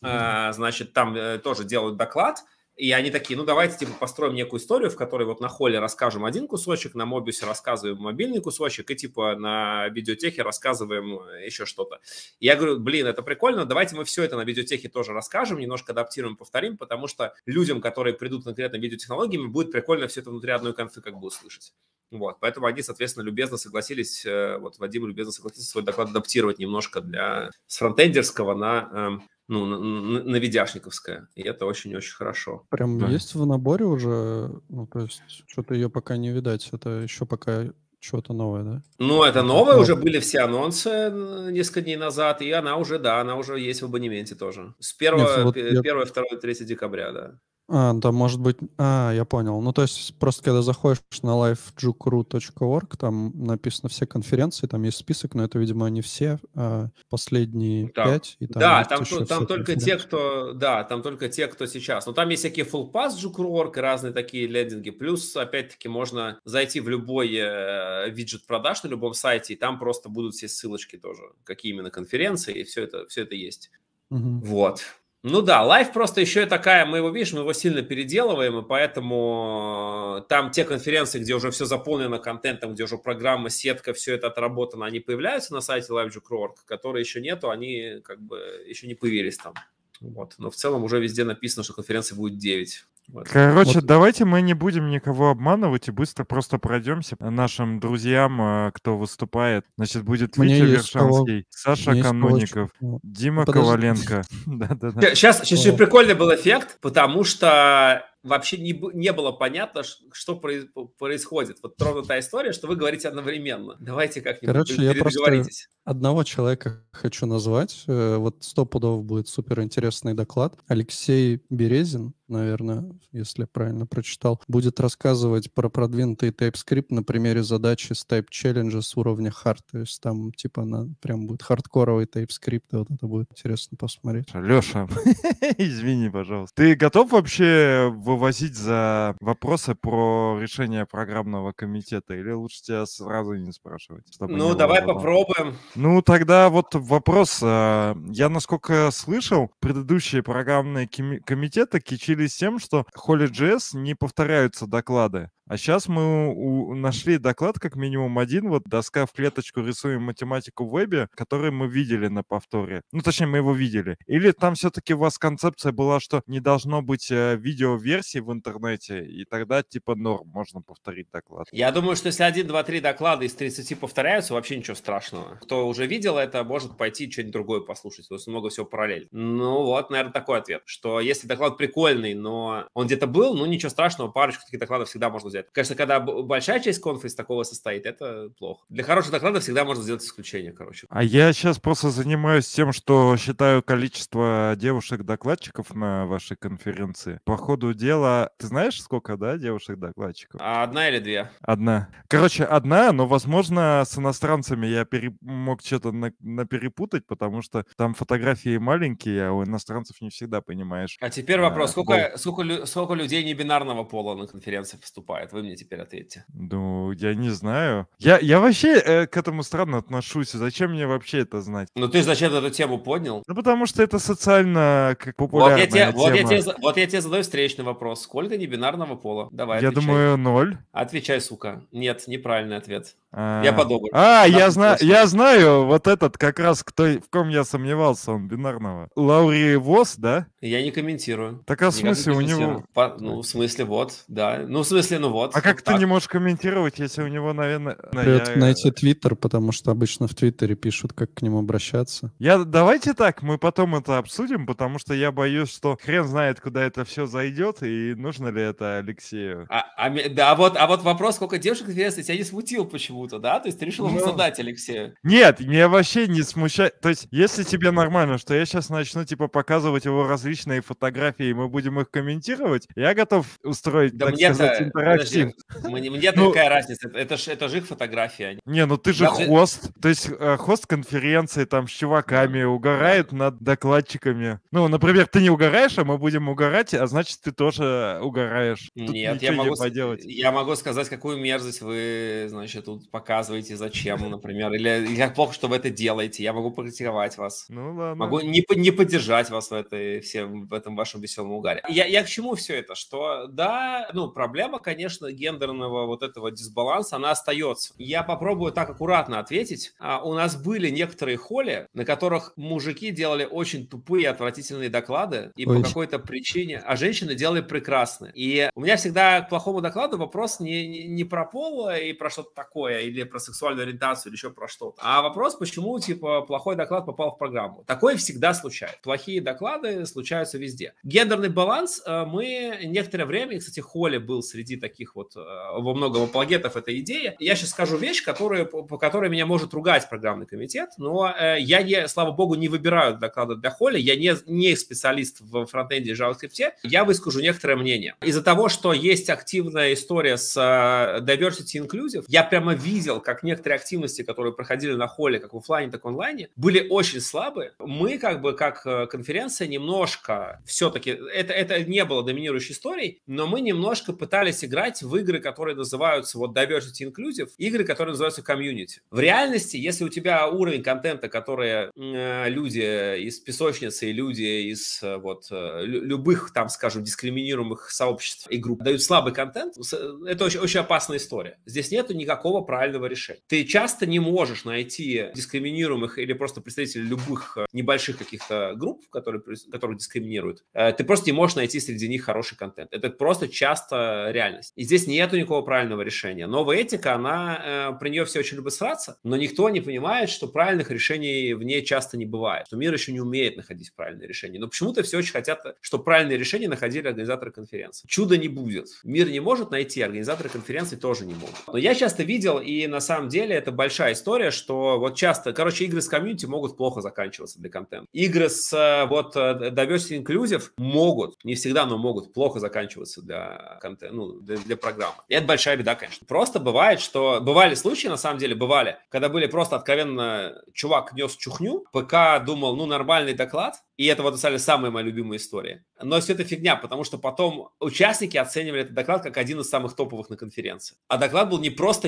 mm-hmm. значит, там э, тоже делают доклад, и они такие, ну давайте типа построим некую историю, в которой вот на холле расскажем один кусочек, на Мобиусе рассказываем мобильный кусочек, и типа на видеотехе рассказываем э, еще что-то. Я говорю, блин, это прикольно, давайте мы все это на видеотехе тоже расскажем, немножко адаптируем, повторим, потому что людям, которые придут конкретно видеотехнологиями, будет прикольно все это внутри одной конфы как бы услышать. Вот, поэтому они, соответственно, любезно согласились, э, вот Вадим любезно согласился свой доклад адаптировать немножко для с фронтендерского на эм, ну, на, на видяшниковская, и это очень-очень хорошо. Прям да. есть в наборе уже, ну, то есть что-то ее пока не видать, это еще пока что-то новое, да? Ну, это новое, Но... уже были все анонсы несколько дней назад, и она уже, да, она уже есть в абонементе тоже. С 1, Нет, вот 1 я... 2, 3 декабря, да. А, да, может быть... А, я понял. Ну, то есть просто когда заходишь на livejuke.ru.org, там написано все конференции, там есть список, но это, видимо, не все, а последние да. пять. И там да, там, там, там только те, кто... Да, там только те, кто сейчас. Но там есть всякие full pass Juke.org и разные такие лендинги. Плюс, опять-таки, можно зайти в любой э, виджет продаж на любом сайте, и там просто будут все ссылочки тоже, какие именно конференции, и все это, все это есть. Угу. Вот. Ну да, live просто еще и такая, мы его, видишь, мы его сильно переделываем, и поэтому э, там те конференции, где уже все заполнено контентом, где уже программа, сетка, все это отработано, они появляются на сайте live.jugru.org, которые еще нету, они как бы еще не появились там. Вот. Но в целом уже везде написано, что конференция будет 9. Вот. Короче, вот. давайте мы не будем никого обманывать и быстро просто пройдемся нашим друзьям, кто выступает. Значит, будет Витя Вершанский, Саша Каноников, Дима Подожди. Коваленко. Сейчас, сейчас прикольный был эффект, потому что вообще не, не было понятно, что происходит. Вот ровно та история, что вы говорите одновременно. Давайте как-нибудь Короче, я просто одного человека хочу назвать. Э, вот сто пудов будет супер интересный доклад. Алексей Березин, наверное, если я правильно прочитал, будет рассказывать про продвинутый TypeScript на примере задачи с Type Challenge с уровня hard. То есть там типа на, прям будет хардкоровый TypeScript. Вот это будет интересно посмотреть. Леша, извини, пожалуйста. Ты готов вообще вывозить за вопросы про решение программного комитета? Или лучше тебя сразу не спрашивать? Ну, давай попробуем. Ну, тогда вот вопрос. А, я, насколько слышал, предыдущие программные комитеты кичились тем, что Holy.js не повторяются доклады. А сейчас мы у, нашли доклад, как минимум один, вот доска в клеточку рисуем математику в вебе, который мы видели на повторе. Ну, точнее, мы его видели. Или там все-таки у вас концепция была, что не должно быть э, видеоверсии в интернете, и тогда типа норм, можно повторить доклад. Я думаю, что если один, два, три доклада из 30 повторяются, вообще ничего страшного. Кто уже видел это, может пойти что-нибудь другое послушать. То есть много всего параллель. Ну вот, наверное, такой ответ, что если доклад прикольный, но он где-то был, ну ничего страшного, парочку таких докладов всегда можно взять взгляд. Конечно, когда большая часть конф из такого состоит, это плохо. Для хороших докладов всегда можно сделать исключение, короче. А я сейчас просто занимаюсь тем, что считаю количество девушек-докладчиков на вашей конференции. По ходу дела, ты знаешь, сколько, да, девушек-докладчиков? А одна или две? Одна. Короче, одна, но, возможно, с иностранцами я пере... мог что-то на... наперепутать, потому что там фотографии маленькие, а у иностранцев не всегда понимаешь. А теперь вопрос, а, сколько, сколько, сколько людей небинарного пола на конференции поступает? Вы мне теперь ответьте. Ну, я не знаю. Я, я вообще э, к этому странно отношусь. Зачем мне вообще это знать? Ну, ты зачем эту тему поднял? Ну, потому что это социально как популярная вот я тебе, тема. Вот я, тебе, вот я тебе задаю встречный вопрос. Сколько небинарного пола? Давай, Я отвечай. думаю, ноль. Отвечай, сука. Нет, неправильный ответ. А, Я подобрал. А, я Нахуй знаю, просто. я знаю, вот этот как раз, кто, в ком я сомневался, он бинарного. Лаури Вос, да? Я не комментирую. Так а в смысле у него... По- ну, в смысле, вот, да. Ну, в смысле, ну вот. А как вот ты так. не можешь комментировать, если у него, наверное... Привет, я, найти Твиттер, потому что обычно в Твиттере пишут, как к нему обращаться. я- давайте так, мы потом это обсудим, потому что я боюсь, что хрен знает, куда это все зайдет, и нужно ли это Алексею. А, а да, а вот, а вот вопрос, сколько девушек интересно, тебя не смутил почему-то, да? То есть ты решил его Ну. задать Алексею. Нет, меня вообще не смущает. То есть, если тебе нормально, что я сейчас начну, типа, показывать его различные фотографии, и мы будем их комментировать, я готов устроить, Да так мне-то, сказать, интерактив. подожди, мне, Ну- какая разница? Это же это ж их фотография. Не, ну ты же Даже- хост. То есть э, хост конференции там с чуваками угорает над докладчиками. Ну, например, ты не угораешь, а мы будем угорать, а значит, ты тоже угораешь. Тут Нет, я могу, не поделать. я могу сказать, какую мерзость вы, значит, тут показываете, зачем, например, или, или как плохо, что вы это делаете. Я могу покритиковать вас. Ну ладно. Могу не, не поддержать вас в, этой, всем, в этом вашем веселом угаре. Я, я к чему все это? Что, да, ну, проблема, конечно, гендерного вот этого дисбаланса, она остается. Я попробую так аккуратно ответить. А, у нас были некоторые холли, на которых мужики делали очень тупые, отвратительные доклады, и Ой. по какой-то причине, а женщины делали прекрасные. И у меня всегда к плохому докладу вопрос не, не, не про пол и про что-то такое, или про сексуальную ориентацию, или еще про что-то, а вопрос, почему, типа, плохой доклад попал в программу. Такое всегда случается. Плохие доклады случаются везде. Гендерный баланс э, мы некоторое время, и, кстати, Холли был среди таких вот э, во многом апологетов этой идеи. Я сейчас скажу вещь, которую, по которой меня может ругать программный комитет, но э, я, не, слава богу, не выбираю доклады для Холли, я не, не специалист в фронтенде и JavaScript, я выскажу некоторое мнение. Из-за того, что есть активная история с diversity inclusive, я прямо видел, как некоторые активности, которые проходили на Холле, как в оффлайне, так и онлайне, были очень слабые. Мы, как бы, как э, конференция, немножко все-таки, это, это не было доминирующей историей, но мы немножко пытались играть в игры, которые называются вот diversity inclusive, игры, которые называются community. В реальности, если у тебя уровень контента, которые э, люди из песочницы и люди из э, вот э, лю- любых там, скажем, дискриминируемых сообществ и групп дают слабый контент, с- это очень, очень опасная история. Здесь нету никакого правильного решения. Ты часто не можешь найти дискриминируемых или просто представителей любых э, небольших каких-то групп, которые, которых дискриминируют. Э, Ты просто не можешь найти среди них хороший контент. Это просто часто реальность. И здесь нету никакого правильного решения. Новая этика, она, э, про нее все очень любят сраться, но никто не понимает, что правильных решений в ней часто не бывает, что мир еще не умеет находить правильные решения. Но почему-то все очень хотят, чтобы правильные решения находили организаторы конференции. Чуда не будет. Мир не может найти, организаторы конференции тоже не могут. Но я часто видел, и на самом деле это большая история, что вот часто, короче, игры с комьюнити могут плохо заканчиваться для контента. Игры с э, вот э, diversity inclusive могут, не всегда, но могут плохо заканчиваться для контента, ну, для, для программы. И это большая беда, конечно. Просто бывает, что бывали случаи, на самом деле, бывали, когда были просто откровенно чувак нес чухню, ПК думал, ну, нормальный доклад, и это вот, на самом деле, самая моя любимая история. Но все это фигня, потому что потом участники оценивали этот доклад как один из самых топовых на конференции. А доклад был не просто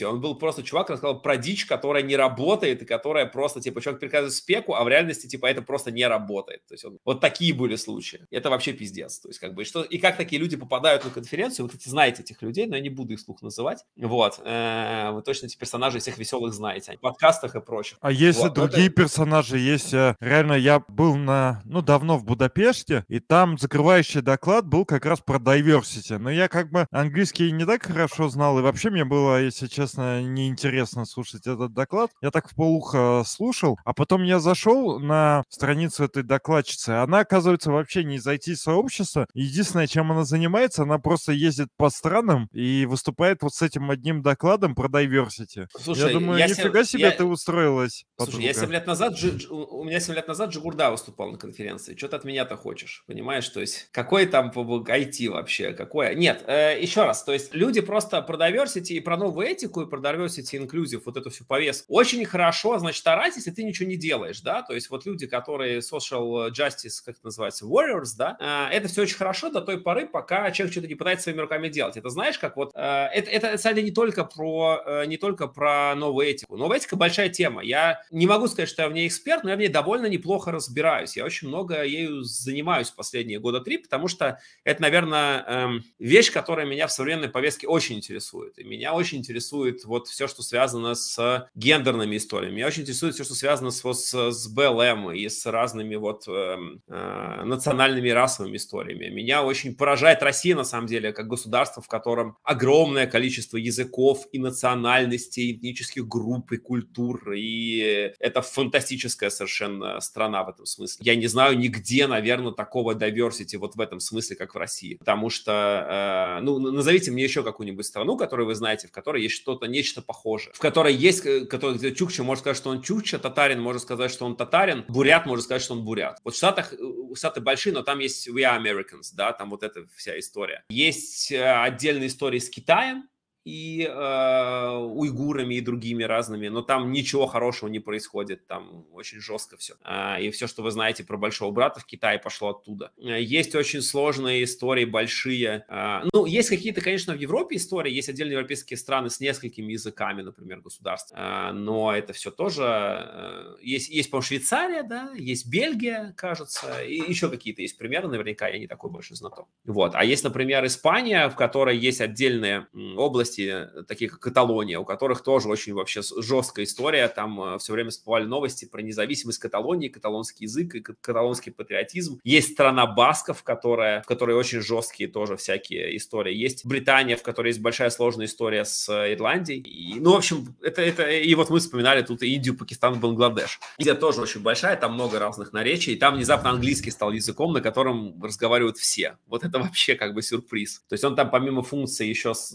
ересью, он был просто чувак рассказал про дичь, которая не работает, и которая просто, типа, человек приказывает спеку, а в реальности, типа, это просто не работает. То есть он- вот такие были случаи. Это вообще пиздец. То есть как бы, и что, и как такие люди попадают на конференцию, вы, кстати, знаете этих людей, но я не буду их вслух называть. Вот. Э, Вы точно эти персонажей всех веселых знаете. В подкастах и прочих. А есть Вот, ну, это- другие персонажи, есть э, реально я был на, ну давно в Будапеште, и там закрывающий доклад был как раз про diversity, но я как бы английский не так хорошо знал, и вообще мне было, если честно, честно, неинтересно слушать этот доклад. Я так в полухо слушал, а потом я зашел на страницу этой докладчицы. Она, оказывается, вообще не из IT-сообщества. Единственное, чем она занимается, она просто ездит по странам и выступает вот с этим одним докладом про diversity. Слушай, я думаю, я нифига се- себе я- ты устроилась, Слушай, я подруга. 7 лет назад, Джи- Дж- у меня 7 лет назад Джигурда выступал на конференции. Что ты от меня-то хочешь? Понимаешь, то есть какой там IT вообще? Какое? Нет, э, еще раз, то есть люди просто про diversity и про новую этику, и про diversity inclusive, вот эту всю повестку. Очень хорошо, значит, орать, если ты ничего не делаешь, да, то есть вот люди, которые social justice, как это называется, warriors, да, э, это все очень хорошо до той поры, пока человек что-то не пытается своими руками делать. Это знаешь, как вот, э, это, это, кстати, не только про, э, не только про новую этику. Новая этика большая тема. Я не могу сказать, что я в ней эксперт, но я в ней довольно неплохо разбираюсь. Я очень много ею занимаюсь последние года три, потому что это, наверное, эм, вещь, которая меня в современной повестке очень интересует. И меня очень интересует вот все, что связано с гендерными историями. Меня очень интересует все, что связано с, вот с, с БЛМ и с разными вот эм, э, национальными и расовыми историями. Меня очень поражает Россия, на самом деле, как государство, в котором огромное количество языков и национальностей, этнических групп и культур. И это фантастическая совершенно страна в этом смысле. Я не знаю нигде, наверное, такого diversity вот в этом смысле, как в России. Потому что, э, ну, назовите мне еще какую-нибудь страну, которую вы знаете, в которой есть что-то, нечто похожее. В которой есть, э, который, где Чукча может сказать, что он Чукча, татарин может сказать, что он татарин, бурят может сказать, что он бурят. Вот в Штатах, э, Штаты большие, но там есть We are Americans, да, там вот эта вся история. Есть э, отдельные истории с Китаем, и э, уйгурами и другими разными, но там ничего хорошего не происходит, там очень жестко все. А, и все, что вы знаете про Большого Брата в Китае, пошло оттуда. А, Есть очень сложные истории, большие. А, ну, есть какие-то, конечно, в Европе истории, есть отдельные европейские страны с несколькими языками, например, государств, А, но это все тоже... э, Есть, есть по-моему, Швейцария, да, есть Бельгия, кажется, и еще какие-то есть примеры, наверняка, я не такой больше знаток. Вот. А есть, например, Испания, в которой есть отдельные м, области, такие как Каталония, у которых тоже очень вообще жесткая история. Там все время всплывали новости про независимость Каталонии, каталонский язык и кат- каталонский патриотизм. Есть страна Басков, которая, в которой очень жесткие тоже всякие истории. Есть Британия, в которой есть большая сложная история с э, Ирландией. И, ну, в общем, это, это... И вот мы вспоминали тут Индию, Пакистан, Бангладеш. Индия тоже очень большая, там много разных наречий. И там внезапно английский стал языком, на котором разговаривают все. Вот это вообще как бы сюрприз. То есть он там помимо функции еще с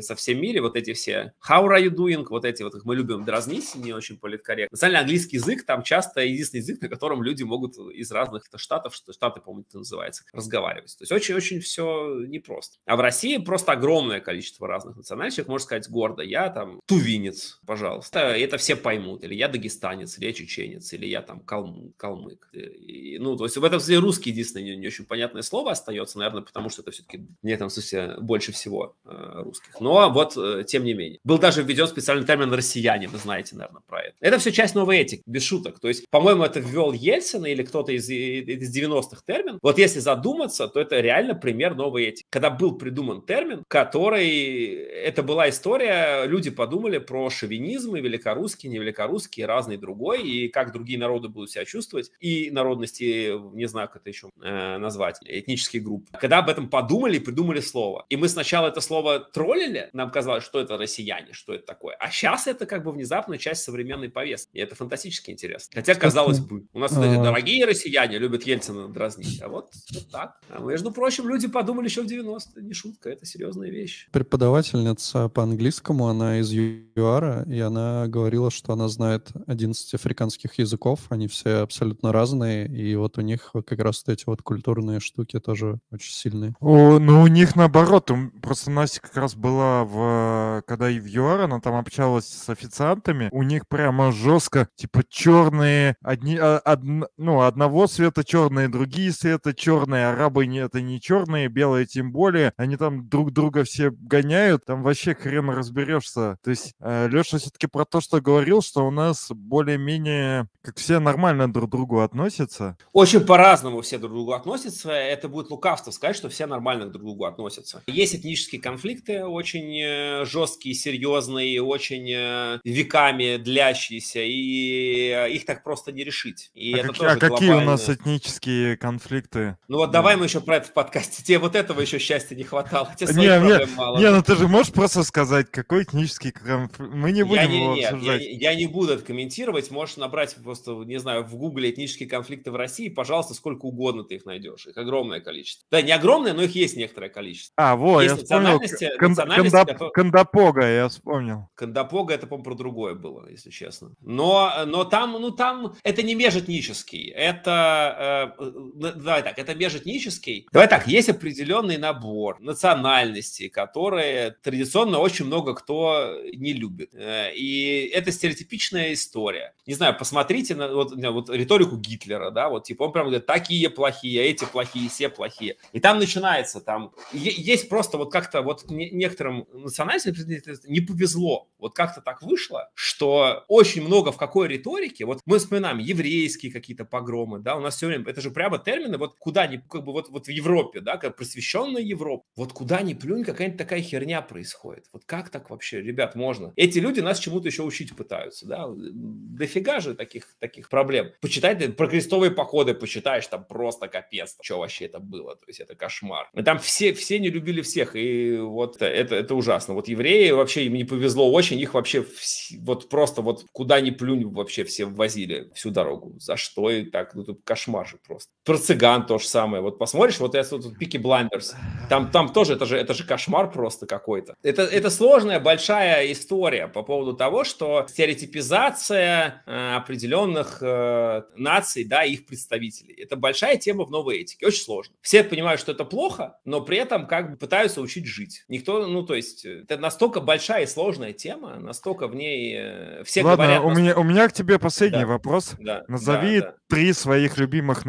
со всем мире, вот эти все how are you doing, вот эти вот их мы любим дразнить, не очень политкорректно. Национальный английский язык там часто единственный язык, на котором люди могут из разных штатов, что штаты, по-моему, это называется, разговаривать. То есть очень-очень все непросто. А в России просто огромное количество разных национальностей. Может сказать гордо, я там тувинец, пожалуйста. Это все поймут. Или я дагестанец, или я чеченец, или я там калм- калмык. И, ну, то есть в этом смысле русский единственное не, не очень понятное слово остается, наверное, потому что это все-таки в этом смысле больше всего э, русских. Но вот, э, тем не менее. Был даже введен специальный термин «россияне», вы знаете, наверное, про это. Это все часть новой этики, без шуток. То есть, по-моему, это ввел Ельцин или кто-то из, из 90-х термин. Вот если задуматься, то это реально пример новой этики. Когда был придуман термин, который... Это была история, люди подумали про шовинизм и великорусский, не великорусский, разный другой, и как другие народы будут себя чувствовать, и народности, не знаю, как это еще э, назвать, этнические группы. Когда об этом подумали и придумали слово. И мы сначала это слово троллили, нам казалось, что это россияне, что это такое. А сейчас это как бы внезапно часть современной повестки. И это фантастически интересно. Хотя, казалось бы, у нас вот эти а- дорогие россияне любят Ельцина дразнить. А вот, вот так. А между прочим, люди подумали еще в 90-е. Не шутка, это серьезная вещь. Преподавательница по английскому, она из ЮАРа, и она говорила, что она знает 11 африканских языков, они все абсолютно разные, и вот у них вот как раз вот эти вот культурные штуки тоже очень сильные. О, ну, у них наоборот. ум- Просто Настя как раз была в... Когда и в ЮАР, она там общалась с официантами. У них прямо жестко, типа, черные... Одни, а, одн- ну, одного цвета черные, другие цвета черные. Арабы не, это не черные, белые тем более. Они там друг друга все гоняют. Там вообще хрен разберешься. То есть Леша все-таки про то, что говорил, что у нас более-менее... Как все нормально друг к другу относятся. Очень по-разному все друг к другу относятся. Это будет лукавство сказать, что все нормально друг к другу относятся. Есть этнические конфликты, очень э, жесткие, серьезные, очень э, веками длящиеся, и э, их так просто не решить. И а это какие, тоже а какие у нас этнические конфликты? Ну вот давай мы еще про это в подкасте. Тебе вот этого еще счастья не хватало. Хотя Не, не, мало. Не, ну ты же можешь просто сказать, какой этнический конфликт. Мы не Я будем не, его нет, я, обсуждать. не- я не буду это комментировать. Можешь набрать просто, не знаю, в гугле этнические конфликты в России. Пожалуйста, сколько угодно ты их найдешь. Их огромное количество. Да, не огромное, но их есть некоторое количество. А, вот, я Есть вспомнил. национальности- Кон- Кондап- которые- Кондопога, я вспомнил. Кандапога это, по-моему, про другое было, если честно. Но, но там, ну там, это не межэтнический, это, э, э, давай так, это межэтнический. Давай так, есть определенный набор национальностей, которые традиционно очень много кто не любит. Э, И это стереотипичная история. Не знаю, посмотрите на вот, вот риторику Гитлера, да, вот типа он прям говорит, такие плохие, эти плохие, все плохие. И там начинается, там, есть просто вот как-то вот не- некоторым национальностям не повезло. Вот как-то так вышло, что очень много в какой риторике, вот мы вспоминаем еврейские какие-то погромы, да, у нас все время, это же прямо термины, вот куда ни, как бы вот, вот в Европе, да, как просвещенная Европа, вот куда ни плюнь, какая-нибудь такая херня происходит. Вот как так вообще, ребят, можно? Эти люди нас чему-то еще учить пытаются, да, дофига же таких, таких проблем. Почитай, про крестовые походы почитаешь, там просто капец, что вообще это было, то есть это кошмар. И там все, все не любили всех, и вот это, это ужасно. Вот евреи вообще им не повезло очень, их вообще вс- вот просто вот куда ни плюнь вообще все ввозили всю дорогу. За что и так, ну тут кошмар же просто. Про цыган то же самое. Вот посмотришь, вот я тут Пики Блайндерс, там, там тоже, это же, это же кошмар просто какой-то. Это, это сложная, большая история по поводу того, что стереотипизация э, определенных э, наций, да, их представителей. Это большая тема в новой этике, очень сложно. Все понимают, что это плохо, но при этом как бы пытаются учить жить. Никто, ну, то есть, это настолько большая и сложная тема, настолько в ней э, все Ладно, говорят... у нас- меня, у меня к тебе последний Да. вопрос. Да, Назови да, да. три своих любимых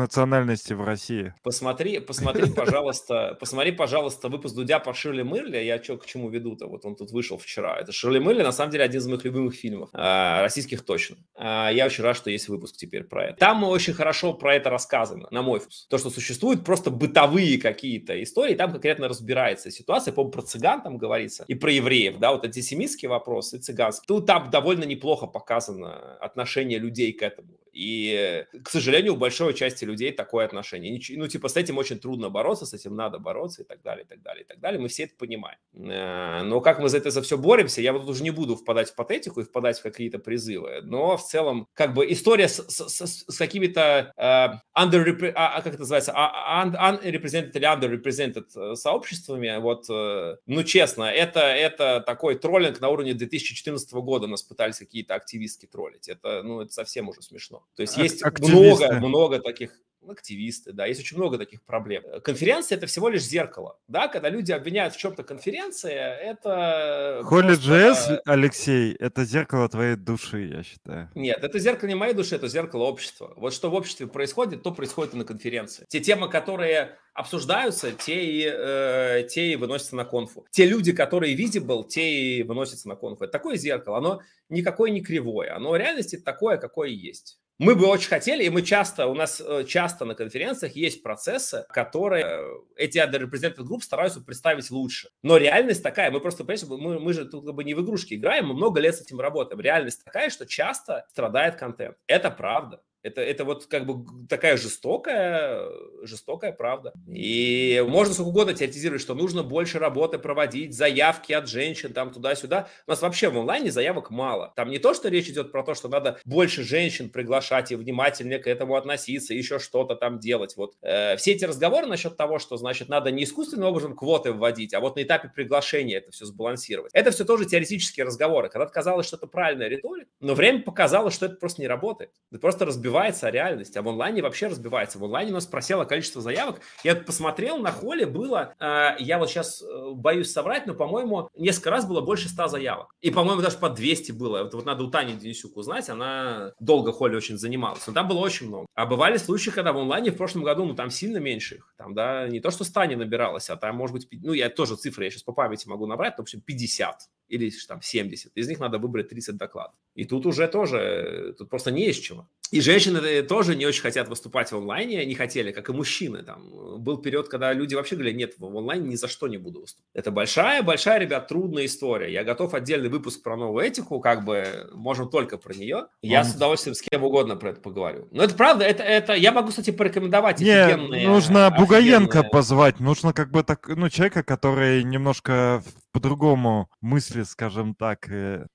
национальности в России. Посмотри, посмотри, пожалуйста, посмотри, пожалуйста, выпуск Дудя по Ширли Мырли. Я что, к чему веду-то? Вот он тут вышел вчера. Это Ширли Мырли, на самом деле, один из моих любимых фильмов. а, российских точно. А, я очень рад, что есть выпуск теперь про это. Там очень хорошо про это рассказано, на мой вкус. То, что существуют просто бытовые какие-то истории, там конкретно разбирается ситуация. По-моему, про цыган там говорится, и про евреев, да, вот антисемитский вопрос и цыганский. Тут там довольно неплохо показано отношение людей к этому. И, к сожалению, у большой части людей такое отношение. Ну, типа, с этим очень трудно бороться, с этим надо бороться и так далее, и так далее, и так далее. Мы все это понимаем. Э, Но как мы за это за все боремся, я вот уже не буду впадать в патетику и впадать в какие-то призывы. Но в целом, как бы история с, с- с- с какими-то э, underrepre- а, а как это называется, а- un- unrepresented или underrepresented сообществами, вот, э, ну, честно, это, это такой троллинг на уровне 2014 года нас пытались какие-то активистки троллить. Это, ну, это совсем уже смешно. То есть Ак- есть активисты. много, много таких ну, активисты, да, есть очень много таких проблем. Конференция – это всего лишь зеркало, да, когда люди обвиняют в чем-то конференция, это... Холли просто- Алексей, это зеркало твоей души, я считаю. Нет, это зеркало не моей души, это зеркало общества. Вот что в обществе происходит, то происходит и на конференции. Те темы, которые обсуждаются, те и, э, те и выносятся на конфу. Те люди, которые visible, те и выносятся на конфу. Это такое зеркало, оно никакое не кривое, оно в реальности такое, какое есть. Мы бы очень хотели, и мы часто, у нас э, часто на конференциях есть процессы, которые э, эти underrepresented групп стараются представить лучше. Но реальность такая, мы просто, понимаете, мы, мы же тут как бы не в игрушки играем, мы много лет с этим работаем. Реальность такая, что часто страдает контент. Это правда. Это, это вот как бы такая жестокая, жестокая правда. И можно сколько угодно теоретизировать, что нужно больше работы проводить, заявки от женщин там туда-сюда. У нас вообще в онлайне заявок мало. Там не то, что речь идет про то, что надо больше женщин приглашать и внимательнее к этому относиться, еще что-то там делать. Вот э, все эти разговоры насчет того, что, значит, надо не искусственным образом квоты вводить, а вот на этапе приглашения это все сбалансировать. Это все тоже теоретические разговоры. Когда казалось, что это правильная риторика, но время показало, что это просто не работает. Это просто разбивается реальность, а в онлайне вообще разбивается. В онлайне у нас просело количество заявок. Я посмотрел, на холле было, э, я вот сейчас э, боюсь соврать, но, по-моему, несколько раз было больше 100 заявок. И, по-моему, даже по 200 было. Это вот надо у Тани Денисюк узнать, она долго холле очень занималась. Но там было очень много. А бывали случаи, когда в онлайне в прошлом году, ну, там сильно меньше их. Там, да, не то, что 100 не набиралось, а там, может быть, ну, я тоже цифры, я сейчас по памяти могу набрать, но, в общем, 50 или там 70. Из них надо выбрать 30 докладов. И тут уже тоже, тут просто не из чего. И женщины э, тоже не очень хотят выступать в онлайне, не хотели, как и мужчины. Там был период, когда люди вообще говорили, нет, в онлайне ни за что не буду выступать. Это большая-большая, ребят, трудная история. Я готов отдельный выпуск про новую этику, как бы можем только про нее. Я с удовольствием с кем угодно про это поговорю. Но это правда, это, это я могу, кстати, порекомендовать не, нужно Бугаенко позвать, нужно как бы так, ну, человека, который немножко по-другому мысли, скажем так.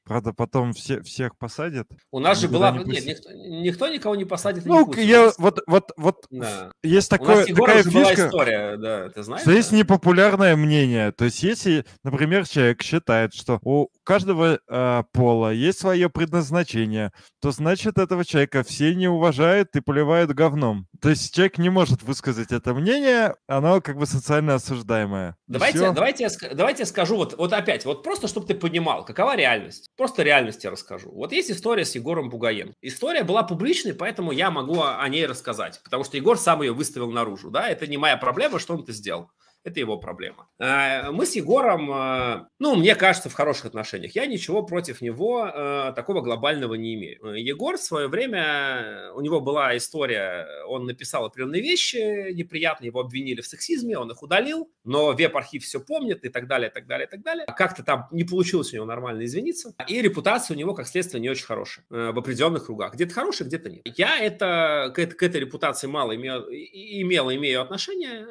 Правда, потом все, всех посадят. У нас же была... Не нет, никто, никто никого не посадит. Ну, не я вот, вот, вот да. есть такое, такая фишка, история, да, ты знаешь? Что да? есть непопулярное мнение. То есть если, например, человек считает, что у каждого э, пола есть свое предназначение, то значит этого человека все не уважают и поливают говном. То есть человек не может высказать это мнение, оно как бы социально осуждаемое. Давайте, давайте, давайте я скажу вот вот, опять, вот просто, чтобы ты понимал, какова реальность. Просто реальность я расскажу. Вот есть история с Егором Бугаем. История была публичной, поэтому я могу о ней рассказать, потому что Егор сам ее выставил наружу, да, это не моя проблема, что он это сделал. Это его проблема. А, мы с Егором, а, ну, мне кажется, в хороших отношениях. Я ничего против него а, такого глобального не имею. Егор в свое время, у него была история, он написал определенные вещи неприятные, его обвинили в сексизме, он их удалил, но веб-архив все помнит и так далее, и так далее, и так далее. Как-то там не получилось у него нормально извиниться. И репутация у него, как следствие, не очень хорошая в определенных кругах. Где-то хорошая, где-то нет. Я это, к, этой репутации мало имел, имел имею отношение.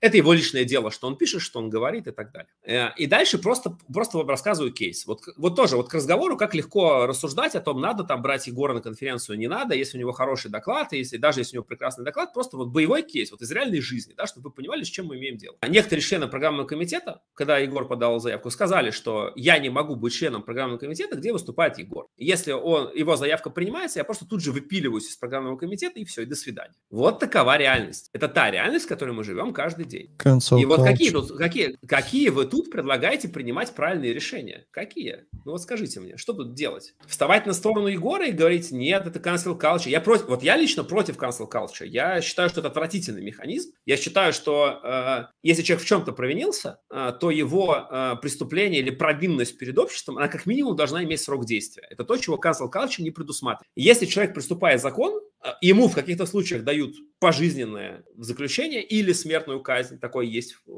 Это его личное личное дело, что он пишет, что он говорит и так далее. Э, и дальше просто, просто вам рассказываю кейс. Вот, вот тоже вот к разговору, как легко рассуждать о том, надо там брать Егора на конференцию, не надо, если у него хороший доклад, если даже если у него прекрасный доклад, просто вот боевой кейс, вот из реальной жизни, да, чтобы вы понимали, с чем мы имеем дело. Некоторые члены программного комитета, когда Егор подал заявку, сказали, что я не могу быть членом программного комитета, где выступает Егор. Если он, его заявка принимается, я просто тут же выпиливаюсь из программного комитета и все, и до свидания. Вот такова реальность. Это та реальность, в которой мы живем каждый день. И вот какие, тут, какие, какие вы тут предлагаете принимать правильные решения? Какие? Ну вот скажите мне, что тут делать? Вставать на сторону Егора и говорить, нет, это cancel culture. Я против, вот я лично против cancel culture. Я считаю, что это отвратительный механизм. Я считаю, что э, если человек в чем-то провинился, э, то его э, преступление или провинность перед обществом, она как минимум должна иметь срок действия. Это то, чего cancel culture не предусматривает. Если человек приступает закон, ему в каких-то случаях дают пожизненное заключение или смертную казнь, такое есть э,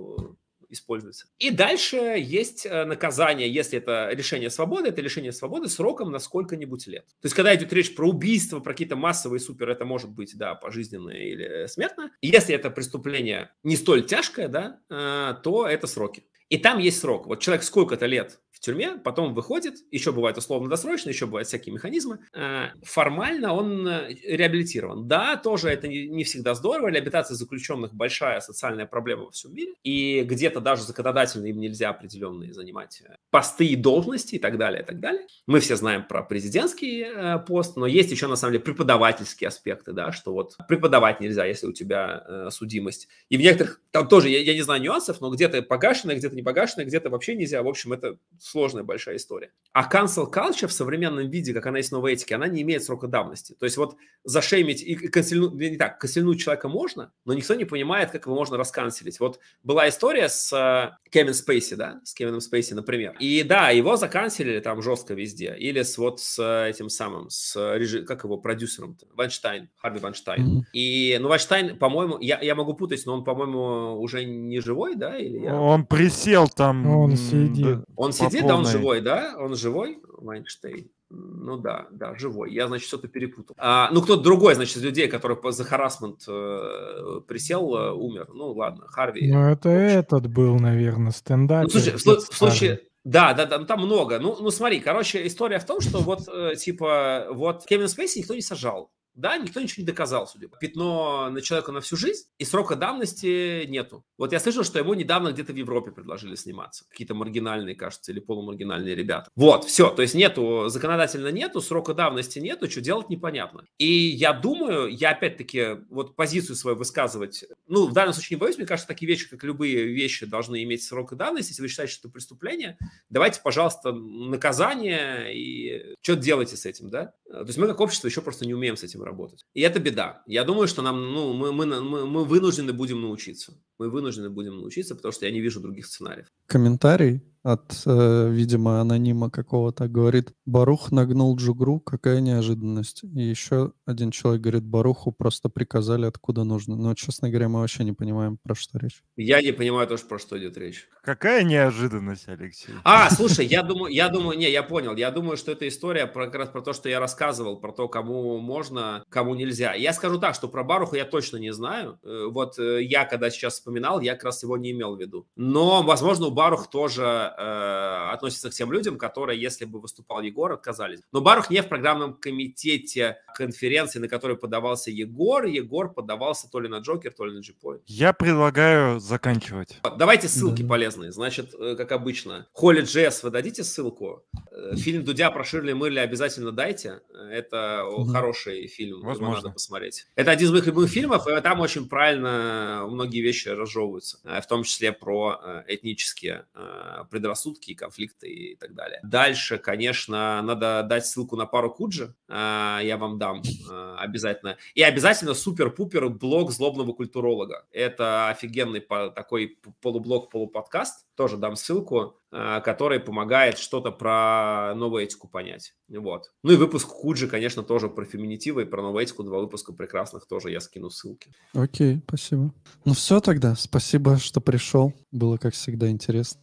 используется. И дальше есть э, наказание, если это решение свободы, это лишение свободы сроком на сколько-нибудь лет. То есть, когда идет речь про убийство, про какие-то массовые супер, это может быть, да, пожизненное или смертное. Если это преступление не столь тяжкое, да, э, то это сроки. И там есть срок. Вот человек сколько-то лет тюрьме, потом выходит, еще бывает условно-досрочно, еще бывают всякие механизмы. Э, формально он э, реабилитирован. Да, тоже это не всегда здорово. Реабилитация заключенных большая социальная проблема во всем мире. И где-то даже законодательно им нельзя определенные занимать э, посты и должности и так далее, и так далее. Мы все знаем про президентский пост, но есть еще на самом деле преподавательские аспекты, да, что вот преподавать нельзя, если у тебя судимость. И в некоторых, там тоже, я, я не знаю нюансов, но где-то погашенное, где-то не погашенное, где-то вообще нельзя. В общем, это сложная большая история. А cancel culture в современном виде, как она есть в новой этике, она не имеет срока давности. То есть вот зашеймить и канцельнуть, не так, канцельнуть человека можно, но никто не понимает, как его можно расканцелить. Вот была история с э, Кевин Спейси, да, с Кевином Спейси, например. И да, его заканцелили там жестко везде. Или с вот с этим самым, с режи... как его продюсером Ванштайн, Харви Ванштайн. Mm-hmm. И, ну, Ванштайн, по-моему, я, я могу путать, но он, по-моему, уже не живой, да? Или я... Он присел там. Он сидит. Он сидит, да, он живой, да? Он живой, Вайнштейн? Ну да, да, живой. Я, значит, что-то перепутал. А, ну, кто-то другой, значит, из людей, который за харасмент э, присел, э, умер. Ну, ладно, Харви. Ну, это этот был, наверное, стендап. Ну, слушай, в, в случае... Да, да, да, ну, там много. Ну, ну, смотри, короче, история в том, что вот, э, типа, вот Кевин Спейси никто не сажал. Да, никто ничего не доказал, судя по Пятно на человека на всю жизнь, и срока давности нету. Вот я слышал, что ему недавно где-то в Европе предложили сниматься. Какие-то маргинальные, кажется, или полумаргинальные ребята. Вот, все. То есть нету, законодательно нету, срока давности нету, что делать непонятно. И я думаю, я опять-таки вот позицию свою высказывать, ну, в данном случае не боюсь, мне кажется, такие вещи, как любые вещи, должны иметь срок давности. Если вы считаете, что это преступление, давайте, пожалуйста, наказание и что делайте с этим, да? То есть мы как общество еще просто не умеем с этим работать. И это беда. Я думаю, что нам, ну, мы, мы, мы, мы вынуждены будем научиться. Мы вынуждены будем научиться, потому что я не вижу других сценариев. Комментарий от, э, видимо, анонима какого-то. Говорит, Барух нагнул Джугру, какая неожиданность. И еще один человек говорит, Баруху просто приказали откуда нужно. Но, честно говоря, мы вообще не понимаем, про что речь. Я не понимаю тоже, про что идет речь. Какая неожиданность, Алексей? А, слушай, я думаю, я думаю, не, я понял. Я думаю, что это история про, как раз про то, что я рассказывал, про то, кому можно, кому нельзя. Я скажу так, что про Баруха я точно не знаю. Э, Вот э, я, когда сейчас вспоминал, я как раз его не имел в виду. Но, возможно, у Барух тоже э, относится к тем людям, которые, если бы выступал Егор, отказались. Но Барух не в программном комитете конференции, на которой подавался Егор. Егор подавался то ли на Джокер, то ли на Джипоинт. Я предлагаю заканчивать. Давайте ссылки Да. полезные. Значит, э, как обычно, Холли Джесс, вы дадите ссылку? Э, Фильм Дудя про Ширли Мырли обязательно дайте. Это Мгм. хороший фильм, Возможно. надо посмотреть. Это один из моих любимых фильмов, и там очень правильно многие вещи разжевываются, в том числе про этнические э, предрассудки, конфликты и так далее. Дальше, конечно, надо дать ссылку на пару Куджи, э, я вам дам э, обязательно. И обязательно супер-пупер блог злобного культуролога. Это офигенный такой полублог, полуподкаст, тоже дам ссылку, э, который помогает что-то про новую этику понять. Вот. Ну и выпуск Куджи, конечно, тоже про феминитивы и про новую этику, два выпуска прекрасных, тоже я скину ссылки. Окей, спасибо. Ну все тогда. Спасибо, что пришел. Было, как всегда, интересно.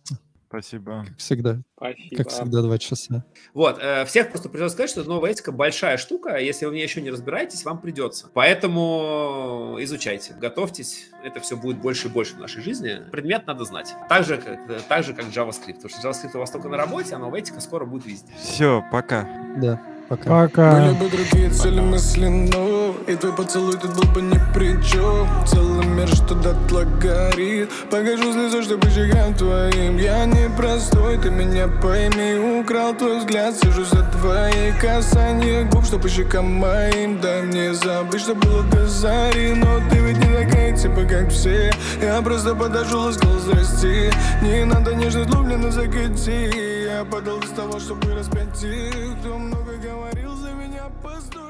Спасибо. Как всегда. Спасибо. Как всегда, два часа. Вот, э, всех просто придется сказать, что новая этика большая штука, а если вы в ней еще не разбираетесь, вам придется. Поэтому изучайте, готовьтесь, это все будет больше и больше в нашей жизни. Предмет надо знать. Так же, как, э, так же, как JavaScript. Потому что JavaScript у вас только на работе, а новая этика скоро будет везде. Все, пока. Да, пока. Пока. Были бы другие цели мысли, но И твой поцелуй тут был бы ни при чем Целый мир, что дотла горит. Покажу слезу, что щекам твоим. Я не простой, ты меня пойми. Украл твой взгляд, сижу за твои касания губ Что по щекам моим. Дай мне забыть, что было до зари. Но ты ведь не такая, типа как все. Я просто подошел и сказал здрасте Не надо нежность, лублено закати. Я подал из того, чтобы распять. Тех, кто много говорил за меня Постой,